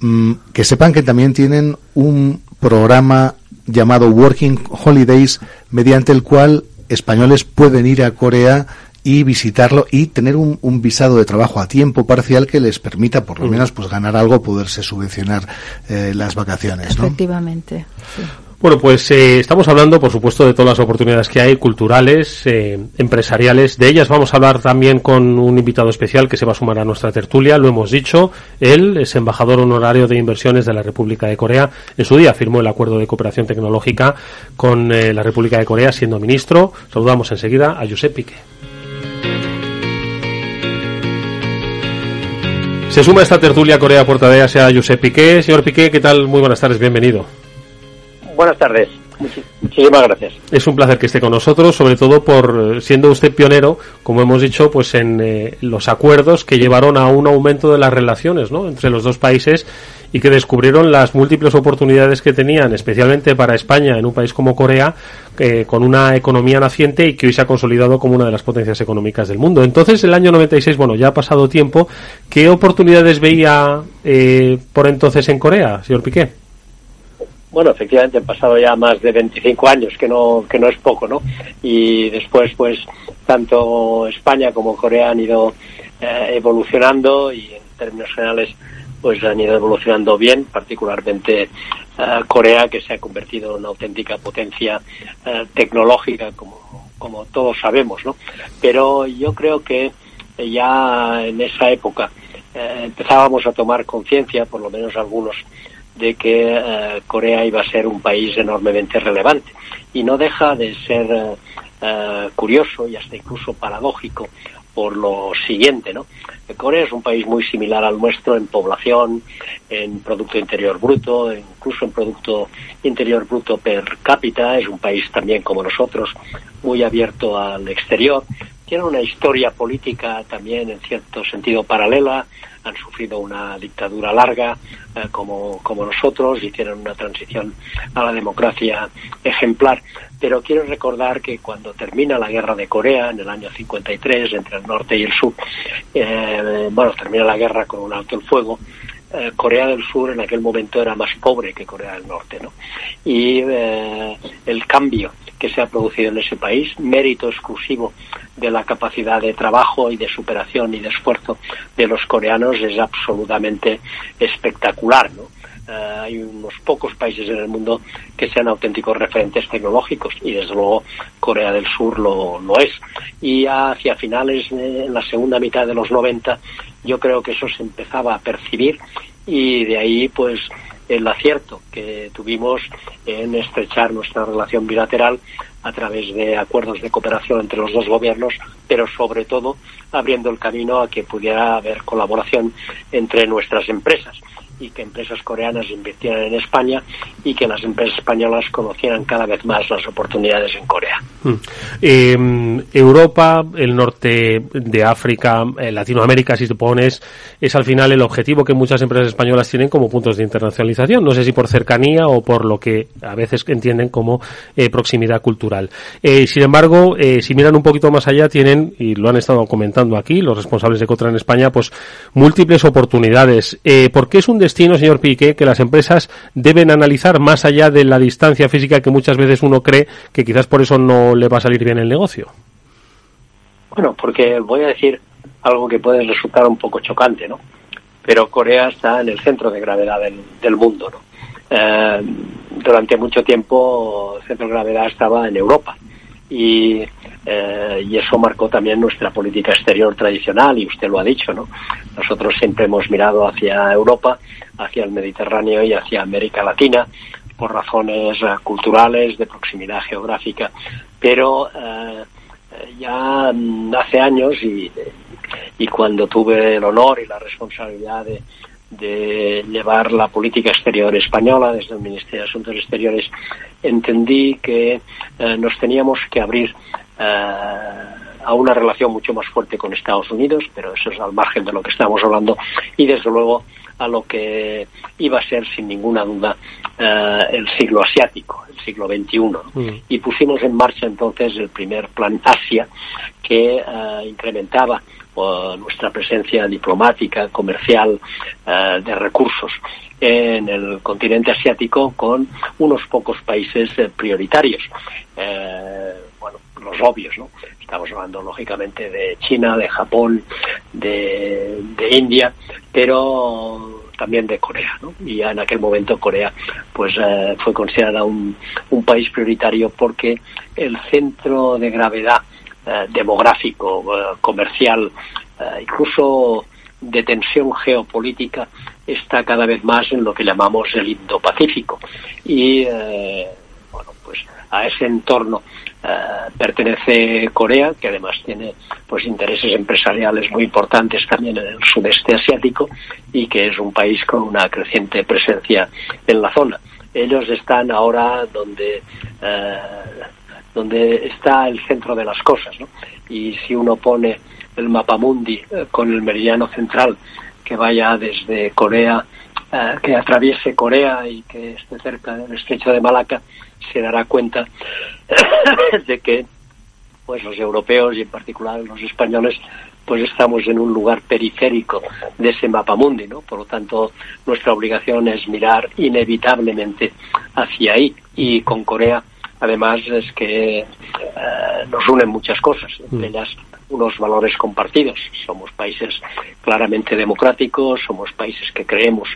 mm, que sepan que también tienen un programa llamado Working Holidays, mediante el cual españoles pueden ir a Corea y visitarlo y tener un, un visado de trabajo a tiempo parcial que les permita por lo Mm. menos pues ganar algo, poderse subvencionar eh, las vacaciones, ¿no? Efectivamente. sí. Bueno, pues eh, estamos hablando, por supuesto, de todas las oportunidades que hay, culturales, eh, empresariales. De ellas vamos a hablar también con un invitado especial que se va a sumar a nuestra tertulia. Lo hemos dicho, él es embajador honorario de inversiones de la República de Corea. En su día firmó el acuerdo de cooperación tecnológica con eh, la República de Corea siendo ministro. Saludamos enseguida a Josep Piqué. Se suma esta tertulia Corea Portadea sea Josep Piqué. Señor Piqué, ¿qué tal? Muy buenas tardes, bienvenido. Buenas tardes. Muchísimas gracias. Es un placer que esté con nosotros, sobre todo por eh, siendo usted pionero, como hemos dicho, pues en eh, los acuerdos que llevaron a un aumento de las relaciones, ¿no? entre los dos países y que descubrieron las múltiples oportunidades que tenían, especialmente para España en un país como Corea, eh, con una economía naciente y que hoy se ha consolidado como una de las potencias económicas del mundo. Entonces, el año 96, bueno, ya ha pasado tiempo, ¿qué oportunidades veía eh, por entonces en Corea, señor Piqué? Bueno, efectivamente han pasado ya más de 25 años, que no, que no es poco, ¿no? Y después, pues, tanto España como Corea han ido eh, evolucionando y en términos generales, pues han ido evolucionando bien, particularmente eh, Corea, que se ha convertido en una auténtica potencia eh, tecnológica, como, como todos sabemos, ¿no? Pero yo creo que ya en esa época eh, empezábamos a tomar conciencia, por lo menos algunos, de que eh, Corea iba a ser un país enormemente relevante. Y no deja de ser eh, eh, curioso y hasta incluso paradójico por lo siguiente, ¿no? Corea es un país muy similar al nuestro en población, en Producto Interior Bruto, incluso en Producto Interior Bruto per cápita. Es un país también como nosotros, muy abierto al exterior. Tiene una historia política también en cierto sentido paralela. Han sufrido una dictadura larga eh, como, como nosotros y tienen una transición a la democracia ejemplar. Pero quiero recordar que cuando termina la guerra de Corea en el año 53 entre el norte y el sur, eh, bueno, termina la guerra con un alto el fuego, eh, Corea del Sur en aquel momento era más pobre que Corea del Norte, ¿no? Y eh, el cambio que se ha producido en ese país, mérito exclusivo de la capacidad de trabajo y de superación y de esfuerzo de los coreanos es absolutamente espectacular, ¿no? Eh, hay unos pocos países en el mundo que sean auténticos referentes tecnológicos y desde luego Corea del Sur lo, lo es. Y hacia finales, de, en la segunda mitad de los 90, yo creo que eso se empezaba a percibir y de ahí pues el acierto que tuvimos en estrechar nuestra relación bilateral a través de acuerdos de cooperación entre los dos gobiernos, pero sobre todo abriendo el camino a que pudiera haber colaboración entre nuestras empresas y que empresas coreanas invirtieran en España y que las empresas españolas conocieran cada vez más las oportunidades en Corea. Mm. Eh, Europa, el norte de África, eh, Latinoamérica, si te pones, es al final el objetivo que muchas empresas españolas tienen como puntos de internacionalización. No sé si por cercanía o por lo que a veces entienden como eh, proximidad cultural. Eh, sin embargo, si miran un poquito más allá, tienen, y lo han estado comentando aquí, los responsables de Cotra en España, pues múltiples oportunidades. ¿Por qué es un destino, señor Piqué, que las empresas deben analizar más allá de la distancia física que muchas veces uno cree que quizás por eso no le va a salir bien el negocio? Bueno, porque voy a decir algo que puede resultar un poco chocante, ¿no? Pero Corea está en el centro de gravedad del, mundo, ¿no? eh, durante mucho tiempo el centro de gravedad estaba en Europa y, eh, y eso marcó también nuestra política exterior tradicional y usted lo ha dicho, ¿no? Nosotros siempre hemos mirado hacia Europa, hacia el Mediterráneo y hacia América Latina por razones eh, culturales, de proximidad geográfica, pero eh, ya mm, hace años y, cuando tuve el honor y la responsabilidad de, llevar la política exterior española desde el Ministerio de Asuntos Exteriores, entendí que nos teníamos que abrir a una relación mucho más fuerte con Estados Unidos, pero eso es al margen de lo que estamos hablando, y desde luego a lo que iba a ser sin ninguna duda eh, el siglo asiático, el siglo XXI. Mm. Y pusimos en marcha entonces el primer plan Asia que eh, incrementaba eh, nuestra presencia diplomática, comercial, eh, de recursos en el continente asiático con unos pocos países eh, prioritarios. Bueno, los obvios, ¿no? Estamos hablando lógicamente de China, de Japón, de, India, pero también de Corea, ¿no? Y en aquel momento Corea, pues eh, fue considerada un, un país prioritario porque el centro de gravedad demográfico, eh, comercial, eh, incluso de tensión geopolítica está cada vez más en lo que llamamos el Indo-Pacífico. Y eh, bueno, pues a ese entorno eh, pertenece Corea, que además tiene pues intereses empresariales muy importantes también en el sudeste asiático y que es un país con una creciente presencia en la zona. Ellos están ahora donde eh, donde está el centro de las cosas, ¿no? Y si uno pone el mapamundi eh, con el meridiano central que vaya desde Corea, eh, que atraviese Corea y que esté cerca del estrecho de Malaca, se dará cuenta de que pues los europeos y en particular los españoles pues estamos en un lugar periférico de ese mapamundi, ¿no? Por lo tanto, nuestra obligación es mirar inevitablemente hacia ahí y con Corea además es que eh, nos unen muchas cosas, entre ellas unos valores compartidos. Somos países claramente democráticos, somos países que creemos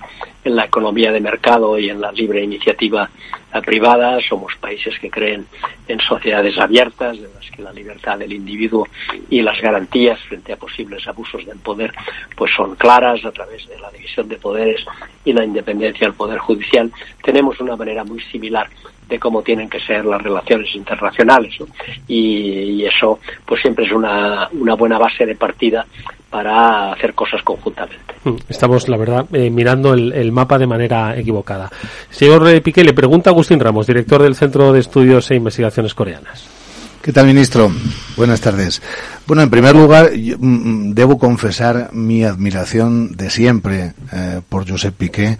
en la economía de mercado y en la libre iniciativa eh, privada, somos países que creen en sociedades abiertas, en las que la libertad del individuo y las garantías frente a posibles abusos del poder pues son claras a través de la división de poderes y la independencia del poder judicial. Tenemos una manera muy similar de cómo tienen que ser las relaciones internacionales ¿no? y, y, eso pues siempre es una, una, buena base de partida para hacer cosas conjuntamente. Estamos, la verdad, eh, mirando el, el, mapa de manera equivocada. Señor Piqué, le pregunta Agustín Ramos, director del Centro de Estudios e Investigaciones Coreanas. ¿Qué tal, ministro? Buenas tardes. Bueno, en primer lugar, yo, mm, debo confesar mi admiración de siempre eh, por Josep Piqué.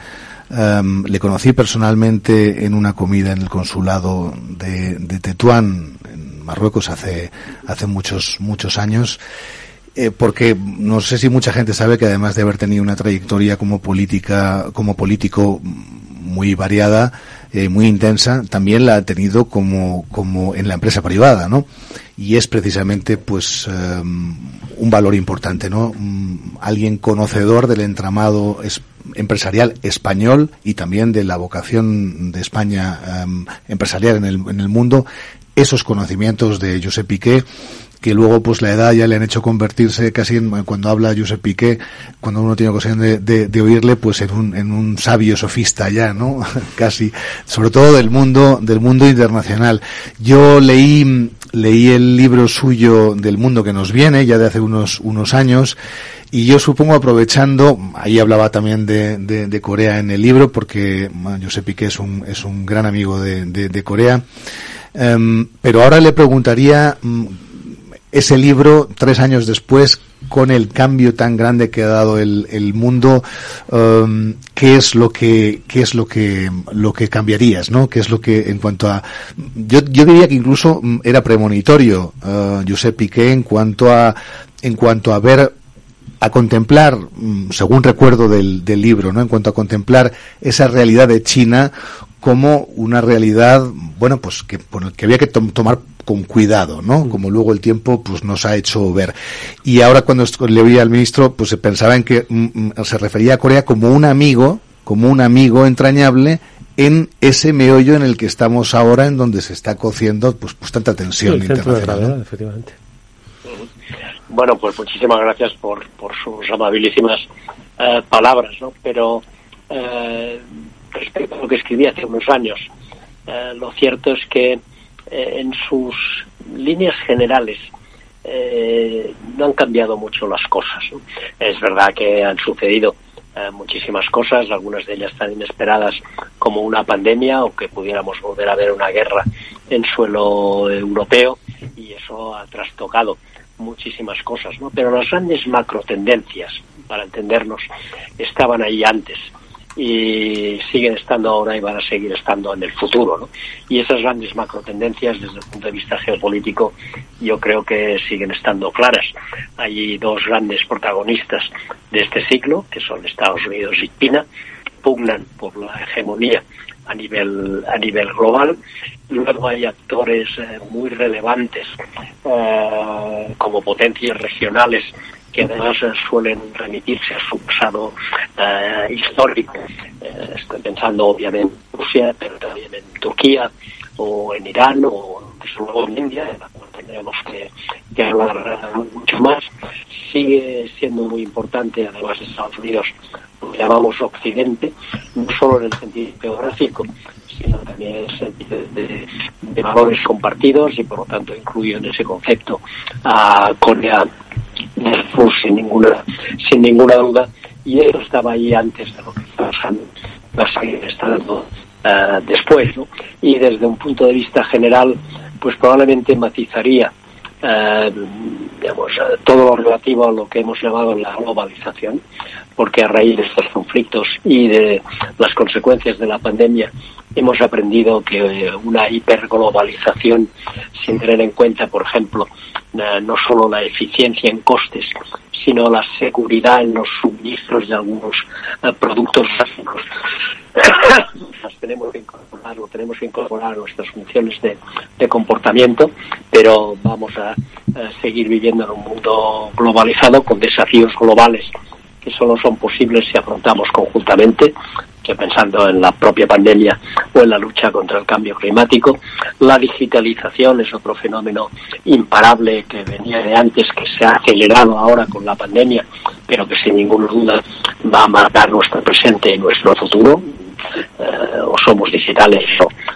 Um, le conocí personalmente en una comida en el consulado de, de Tetuán, en Marruecos, hace, hace muchos, muchos años. Eh, porque no sé si mucha gente sabe que además de haber tenido una trayectoria como política, como político muy variada, eh, muy intensa, también la ha tenido como, como en la empresa privada, ¿no? Y es precisamente, pues, um, un valor importante, ¿no? Um, alguien conocedor del entramado empresarial español y también de la vocación de España um, empresarial en el, en el mundo, esos conocimientos de Josep Piqué que luego pues la edad ya le han hecho convertirse casi en, cuando habla Josep Piqué, cuando uno tiene ocasión de, de, de, oírle, pues en un, en un sabio sofista ya, ¿no? casi, sobre todo del mundo, del mundo internacional. Yo leí, leí el libro suyo del mundo que nos viene, ya de hace unos, unos años, y yo supongo aprovechando, ahí hablaba también de, de, de Corea en el libro, porque bueno, Josep Piqué es un, es un gran amigo de, de Corea, um, pero ahora le preguntaría, um, ese libro, tres años después, con el cambio tan grande que ha dado el, el mundo, um, qué es lo que, qué es lo que, lo que cambiarías, ¿no? ¿Qué es lo que, en cuanto a, yo, yo diría que incluso era premonitorio, uh, Josep Piqué, en cuanto a, en cuanto a ver a contemplar, según recuerdo del, del libro, ¿no? En cuanto a contemplar esa realidad de China como una realidad, bueno, pues que, bueno, que había que to tomar con cuidado, ¿no? Como luego el tiempo pues nos ha hecho ver. Y ahora cuando le oía al ministro, pues se pensaba en que mm, se refería a Corea como un amigo, como un amigo entrañable en ese meollo en el que estamos ahora, en donde se está cociendo pues, pues tanta tensión internacional. efectivamente. Bueno, pues muchísimas gracias por, por sus amabilísimas eh, palabras, ¿no? Pero eh, respecto a lo que escribí hace unos años, eh, lo cierto es que en sus líneas generales no han cambiado mucho las cosas. Es verdad que han sucedido muchísimas cosas, algunas de ellas tan inesperadas como una pandemia o que pudiéramos volver a ver una guerra en suelo europeo y eso ha trastocado muchísimas cosas, ¿no? Pero las grandes macro tendencias, para entendernos, estaban ahí antes y siguen estando ahora y van a seguir estando en el futuro, ¿no? Y esas grandes macro tendencias, desde el punto de vista geopolítico, yo creo que siguen estando claras. Hay dos grandes protagonistas de este ciclo, que son Estados Unidos y China, pugnan por la hegemonía a nivel a nivel global luego hay actores eh, muy relevantes eh, como potencias regionales que además eh, suelen remitirse a su pasado histórico. Estoy pensando obviamente en Rusia pero también en Turquía o en Irán o luego en India en la cual tendremos que, hablar mucho más. Sigue siendo muy importante además de Estados Unidos lo que llamamos Occidente, no solo en el sentido geográfico, sino también en el sentido de, valores compartidos y por lo tanto incluyo en ese concepto a Corea Sur sin ninguna, sin ninguna duda y eso estaba ahí antes de lo que está pasando, va a seguir estando uh, después. ¿no? Y desde un punto de vista general, pues probablemente matizaría eh, digamos, todo lo relativo a lo que hemos llamado la globalización, porque a raíz de estos conflictos y de las consecuencias de la pandemia hemos aprendido que una hiperglobalización, sin tener en cuenta, por ejemplo, no solo la eficiencia en costes, sino la seguridad en los suministros de algunos eh, productos básicos, las tenemos que incorporar o tenemos que incorporar nuestras funciones de, comportamiento, pero vamos a, seguir viviendo en un mundo globalizado con desafíos globales que solo son posibles si afrontamos conjuntamente, que pensando en la propia pandemia o en la lucha contra el cambio climático. La digitalización es otro fenómeno imparable que venía de antes, que se ha acelerado ahora con la pandemia, pero que sin ninguna duda va a marcar nuestro presente y nuestro futuro. Eh, o somos digitales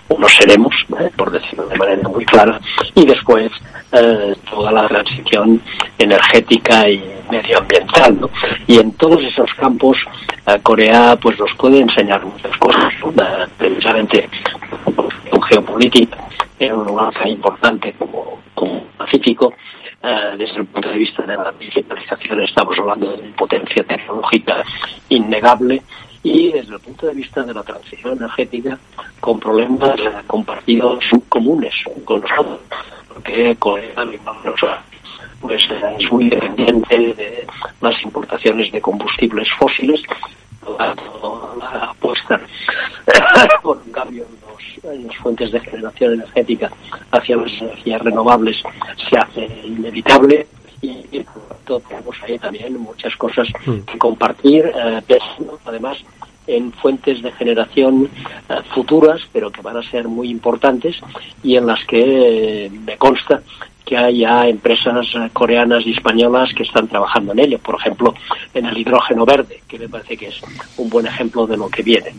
o, no seremos, eh, por decirlo de manera muy clara, y después eh, toda la transición energética y medioambiental. Y en todos esos campos Corea pues nos puede enseñar muchas cosas, precisamente un geopolítica en un lugar tan importante como, como Pacífico, desde el punto de vista de la digitalización estamos hablando de una potencia tecnológica innegable y desde el punto de vista de la transición energética con problemas compartidos comunes con nosotros, porque Corea pues es muy dependiente de las importaciones de combustibles fósiles, la apuesta por un cambio en, las fuentes de generación energética hacia las energías renovables se hace inevitable y, por tanto tenemos ahí también muchas cosas mm. que compartir, eh, además en fuentes de generación eh, futuras, pero que van a ser muy importantes y en las que eh, me consta que hay ya empresas eh, coreanas y españolas que están trabajando en ello, por ejemplo, en el hidrógeno verde, que me parece que es un buen ejemplo de lo que viene.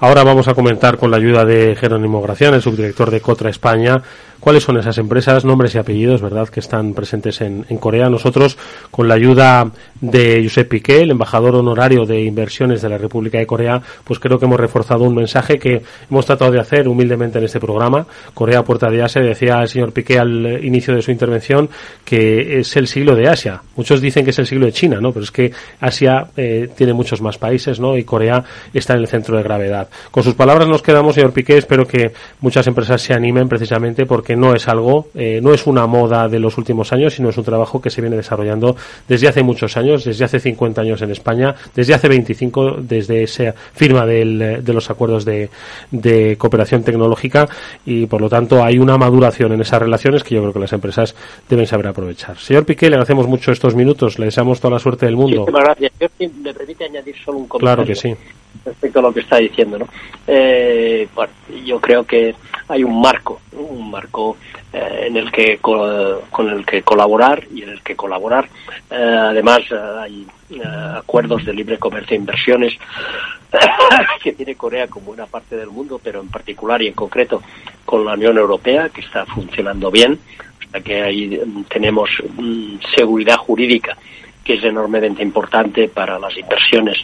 Ahora vamos a comentar con la ayuda de Jerónimo Gracián, el subdirector de Cotra España, cuáles son esas empresas, nombres y apellidos, ¿verdad?, que están presentes en, Corea. Nosotros, con la ayuda de Josep Piqué, el embajador honorario de inversiones de la República de Corea, pues creo que hemos reforzado un mensaje que hemos tratado de hacer humildemente en este programa. Corea, puerta de Asia, decía el señor Piqué al inicio de su intervención que es el siglo de Asia. Muchos dicen que es el siglo de China, ¿no? Pero es que Asia eh, tiene muchos más países, ¿no? Y Corea está en el centro de gravedad. Con sus palabras nos quedamos, señor Piqué. Espero que muchas empresas se animen precisamente porque no es algo, eh, no es una moda de los últimos años, sino es un trabajo que se viene desarrollando desde hace muchos años, desde hace 50 años en España, desde hace 25, desde esa firma de los acuerdos de, cooperación tecnológica y por lo tanto hay una maduración en esas relaciones que yo creo que las empresas deben saber aprovechar. Señor Piqué, le agradecemos mucho estos minutos, le deseamos toda la suerte del mundo. Muchísimas gracias. me permite añadir solo un comentario. Claro que sí. Respecto a lo que está diciendo, ¿no? Eh, bueno, yo creo que hay un marco, un marco eh, en el que con el que colaborar y en el que colaborar. Eh, además, hay acuerdos de libre comercio e inversiones que tiene Corea como buena parte del mundo, pero en particular y en concreto con la Unión Europea, que está funcionando bien. O que ahí tenemos mm, seguridad jurídica que es enormemente importante para las inversiones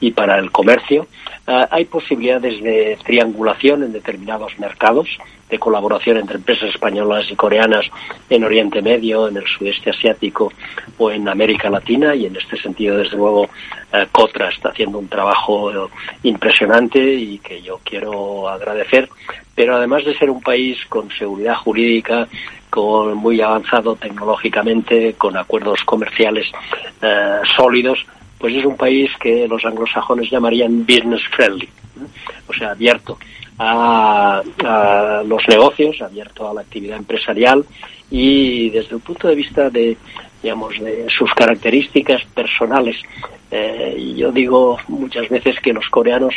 y para el comercio. Ah, hay posibilidades de triangulación en determinados mercados, de colaboración entre empresas españolas y coreanas en Oriente Medio, en el sudeste asiático o en América Latina y en este sentido, desde luego, eh, Cotra está haciendo un trabajo eh, impresionante y que yo quiero agradecer. Pero además de ser un país con seguridad jurídica, muy avanzado tecnológicamente, con acuerdos comerciales eh, sólidos, pues es un país que los anglosajones llamarían business friendly, o sea, abierto a, los negocios, abierto a la actividad empresarial y desde el punto de vista de, digamos, de sus características personales. Eh, yo digo muchas veces que los coreanos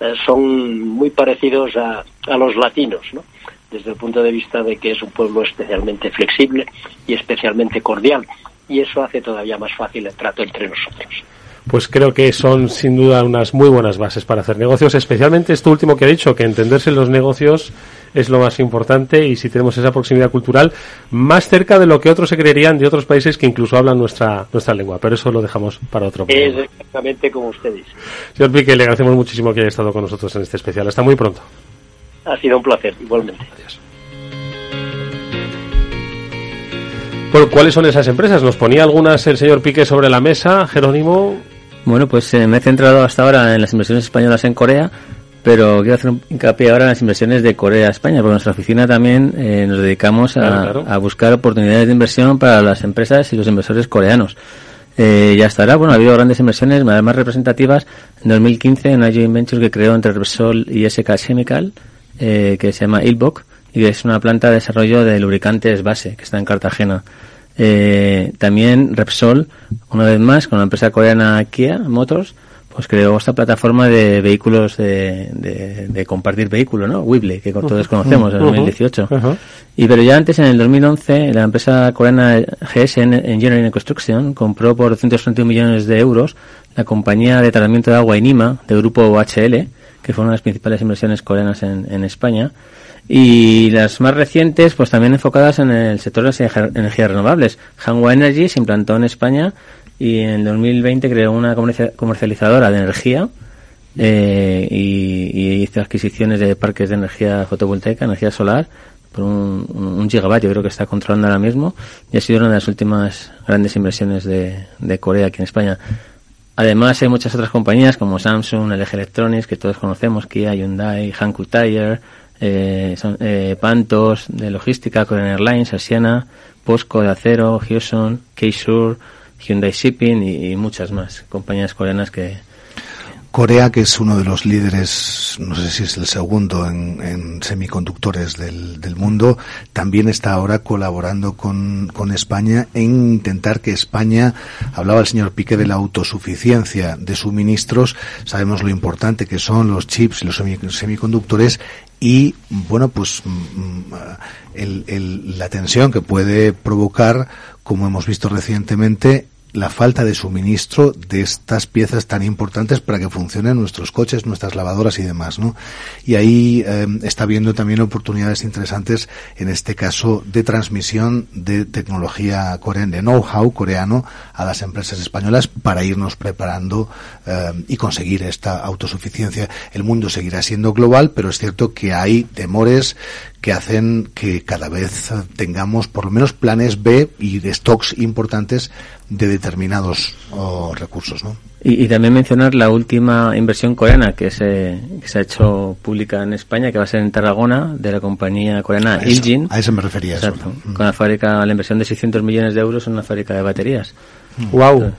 eh, son muy parecidos a, a los latinos, ¿no? Desde el punto de vista de que es un pueblo especialmente flexible y especialmente cordial. Y eso hace todavía más fácil el trato entre nosotros pues creo que son sin duda unas muy buenas bases para hacer negocios, especialmente esto último que ha dicho, que entenderse los negocios es lo más importante y si tenemos esa proximidad cultural más cerca de lo que otros se creerían de otros países que incluso hablan nuestra nuestra lengua, pero eso lo dejamos para otro. Es exactamente como usted dice. Señor Pique, le agradecemos muchísimo que haya estado con nosotros en este especial. Hasta muy pronto. Ha sido un placer, igualmente. Adiós. ¿cuáles son esas empresas? Nos ponía algunas el señor Pique sobre la mesa, Jerónimo. Bueno, pues eh, me he centrado hasta ahora en las inversiones españolas en Corea, pero quiero hacer un hincapié ahora en las inversiones de Corea a España, porque nuestra oficina también eh, nos dedicamos a, buscar oportunidades de inversión para las empresas y los inversores coreanos. Eh, ya estará, bueno, ha habido grandes inversiones, más representativas, en 2015 en una joint venture que creó entre Repsol y SK Chemical, que se llama Ilbok, y es una planta de desarrollo de lubricantes base, que está en Cartagena. Eh, también Repsol, una vez más, con la empresa coreana Kia Motors, pues creó esta plataforma de vehículos de, de, compartir vehículos, ¿no? Weebly, que todos conocemos en 2018. Y pero ya antes, en el 2011, la empresa coreana GS Engineering Construction compró por 231 millones de euros la compañía de tratamiento de agua Inima del grupo HL, que fue una de las principales inversiones coreanas en, en España y las más recientes, pues también enfocadas en el sector de las energías renovables. Hanwha Energy se implantó en España y en 2020 creó una comercializadora de energía eh, y, hizo adquisiciones de parques de energía fotovoltaica, energía solar, por un, un, gigabyte, creo que está controlando ahora mismo, y ha sido una de las últimas grandes inversiones de Corea aquí en España. Además, hay muchas otras compañías como Samsung, LG Electronics, que todos conocemos, Kia, Hyundai, Hankook Tire, eh, eh, Pantos de logística, Korean Airlines, Asiana, Posco de acero, Hyosung, K-Sur, Hyundai Shipping y, muchas más compañías coreanas que, Corea, que es uno de los líderes, no sé si es el segundo en, semiconductores del, mundo, también está ahora colaborando con, con, España en intentar que España, hablaba el señor Piqué de la autosuficiencia de suministros, sabemos lo importante que son los chips y los semiconductores y bueno pues mm, mm, el, la tensión que puede provocar como hemos visto recientemente la falta de suministro de estas piezas tan importantes para que funcionen nuestros coches, nuestras lavadoras y demás, ¿no? Y ahí eh, está viendo también oportunidades interesantes, en este caso, de transmisión de tecnología coreana, de know-how coreano a las empresas españolas para irnos preparando eh, y conseguir esta autosuficiencia. El mundo seguirá siendo global, pero es cierto que hay temores que hacen que cada vez tengamos por lo menos planes B y de stocks importantes de determinados recursos, ¿no? Y, también mencionar la última inversión coreana que se, que se ha hecho pública en España, que va a ser en Tarragona, de la compañía coreana Iljin. A eso me refería. Exacto. Con la fábrica, la inversión de 600 millones de euros en una fábrica de baterías. ¡Wow!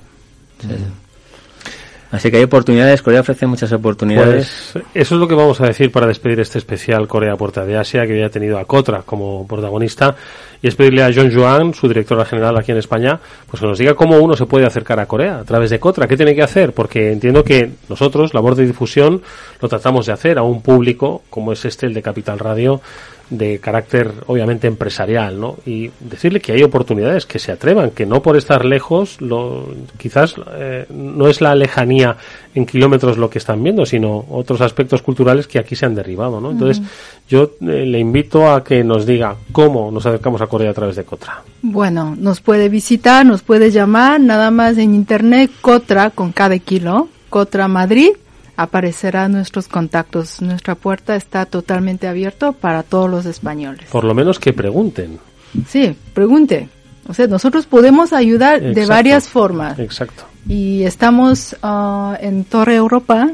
Así que hay oportunidades, Corea ofrece muchas oportunidades. Pues eso es lo que vamos a decir para despedir este especial Corea Puerta de Asia, que había tenido a Cotra como protagonista, y es pedirle a John Juan, su directora general aquí en España, pues que nos diga cómo uno se puede acercar a Corea a través de Cotra, qué tiene que hacer, porque entiendo que nosotros, labor de difusión, lo tratamos de hacer a un público como es este, el de Capital Radio, de carácter obviamente empresarial, ¿no? Y decirle que hay oportunidades, que se atrevan, que no por estar lejos, lo, quizás eh, no es la lejanía en kilómetros lo que están viendo, sino otros aspectos culturales que aquí se han derribado, ¿no? Entonces, yo eh, le invito a que nos diga cómo nos acercamos a Corea a través de Cotra. Bueno, nos puede visitar, nos puede llamar, nada más en internet, Cotra con cada kilo, Cotra Madrid, aparecerán nuestros contactos. Nuestra puerta está totalmente abierta para todos los españoles. Por lo menos que pregunten. Sí, pregunte. O sea, nosotros podemos ayudar de varias formas. Exacto. Y estamos ah, en Torre Europa,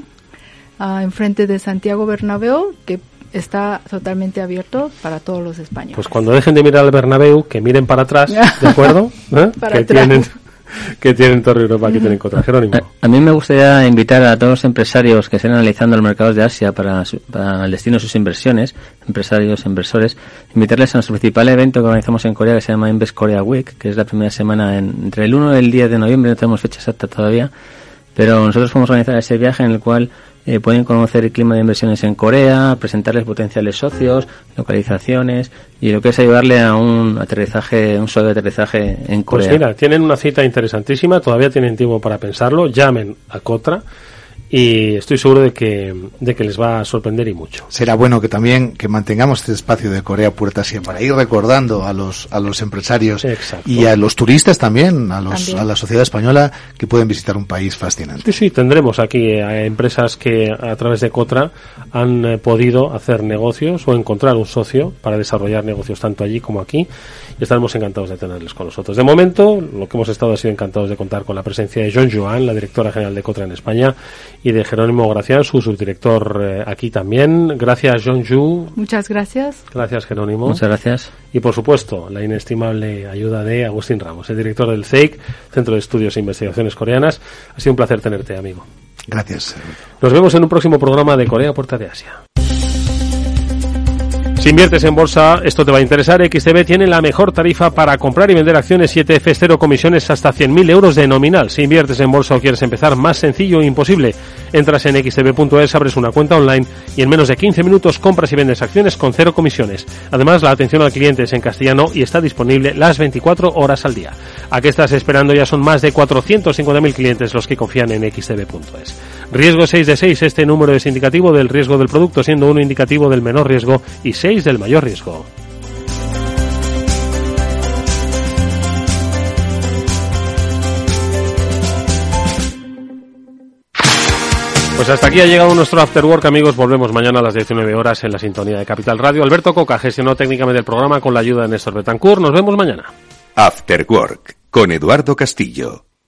ah, enfrente de Santiago Bernabéu, que está totalmente abierto para todos los españoles. Pues cuando dejen de mirar al Bernabéu, que miren para atrás, ¿de acuerdo? ¿Eh? Para que atrás. tienen que tienen Torre Europa, que tienen Cotra. Jerónimo. A mí me gustaría invitar a todos los empresarios que estén analizando los mercados de Asia para, su- para el destino de sus inversiones, empresarios, inversores, invitarles a nuestro principal evento que organizamos en Corea que se llama Invest Korea Week, que es la primera semana en- entre el 1 y el 10 de noviembre, no tenemos fecha exacta todavía, pero nosotros vamos a organizar ese viaje en el cual eh, pueden conocer el clima de inversiones en Corea, presentarles potenciales socios, localizaciones y lo que es ayudarle a un aterrizaje, un suave aterrizaje en Pues Corea. mira, tienen una cita interesantísima, todavía tienen tiempo para pensarlo, llamen a Cotra y estoy seguro de que, de que les va a sorprender y mucho. Será bueno que también que mantengamos este espacio de Corea Puerta Asia para ir recordando a los a los empresarios Exacto. y a los turistas también, a los También. a la sociedad española que pueden visitar un país fascinante. Sí, sí, tendremos aquí a empresas que a través de Cotra han eh, podido hacer negocios o encontrar un socio para desarrollar negocios tanto allí como aquí y estaremos encantados de tenerles con nosotros. De momento, lo que hemos estado ha sido encantados de contar con la presencia de John Joan, la directora general de Cotra en España, y de Jerónimo Gracián, su subdirector eh, aquí también. Gracias, John Ju. Muchas gracias. Gracias, Jerónimo. Muchas gracias. Y por supuesto, la inestimable ayuda de Agustín Ramos, el director del CEIC, Centro de Estudios e Investigaciones Coreanas. Ha sido un placer tenerte, amigo. Gracias. Nos vemos en un próximo programa de Corea Puerta de Asia. Si inviertes en bolsa, esto te va a interesar. XTB tiene la mejor tarifa para comprar y vender acciones 7F, cero comisiones hasta 100.000 euros de nominal. Si inviertes en bolsa o quieres empezar, más sencillo e imposible. Entras en xtb.es, abres una cuenta online y en menos de 15 minutos compras y vendes acciones con cero comisiones. Además, la atención al cliente es en castellano y está disponible las 24 horas al día. ¿A qué estás esperando? Ya son más de 450.000 clientes los que confían en xtb.es. Riesgo 6 de 6, este número es indicativo del riesgo del producto, siendo uno indicativo del menor riesgo y 6 del mayor riesgo. Pues hasta aquí ha llegado nuestro After Work, amigos. Volvemos mañana a las 19 horas en la sintonía de Capital Radio. Alberto Coca gestionó técnicamente el programa con la ayuda de Néstor Betancourt. Nos vemos mañana. After Work con Eduardo Castillo.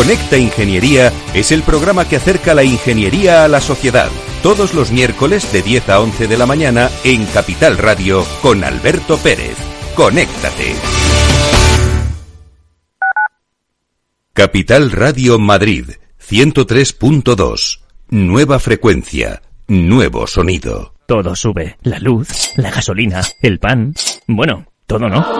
Conecta Ingeniería es el programa que acerca la ingeniería a la sociedad. Todos los miércoles de 10 a 11 de la mañana en Capital Radio con Alberto Pérez. Conéctate. Capital Radio Madrid 103.2. Nueva frecuencia. Nuevo sonido. Todo sube. La luz, la gasolina, el pan. Bueno, todo no.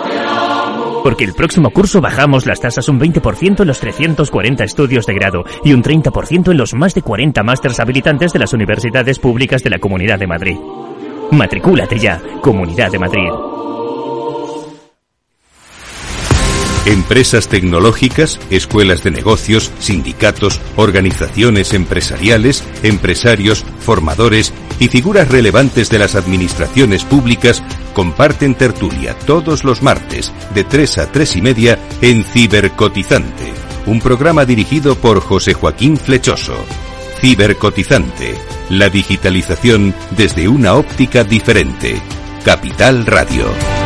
Porque el próximo curso bajamos las tasas un 20% en los 340 estudios de grado y un 30% en los más de 40 másters habilitantes de las universidades públicas de la Comunidad de Madrid. Matricúlate ya, Comunidad de Madrid. Empresas tecnológicas, escuelas de negocios, sindicatos, organizaciones empresariales, empresarios, formadores y figuras relevantes de las administraciones públicas comparten tertulia todos los martes de 3 a 3 y media en Cibercotizante, un programa dirigido por José Joaquín Flechoso. Cibercotizante, la digitalización desde una óptica diferente. Capital Radio.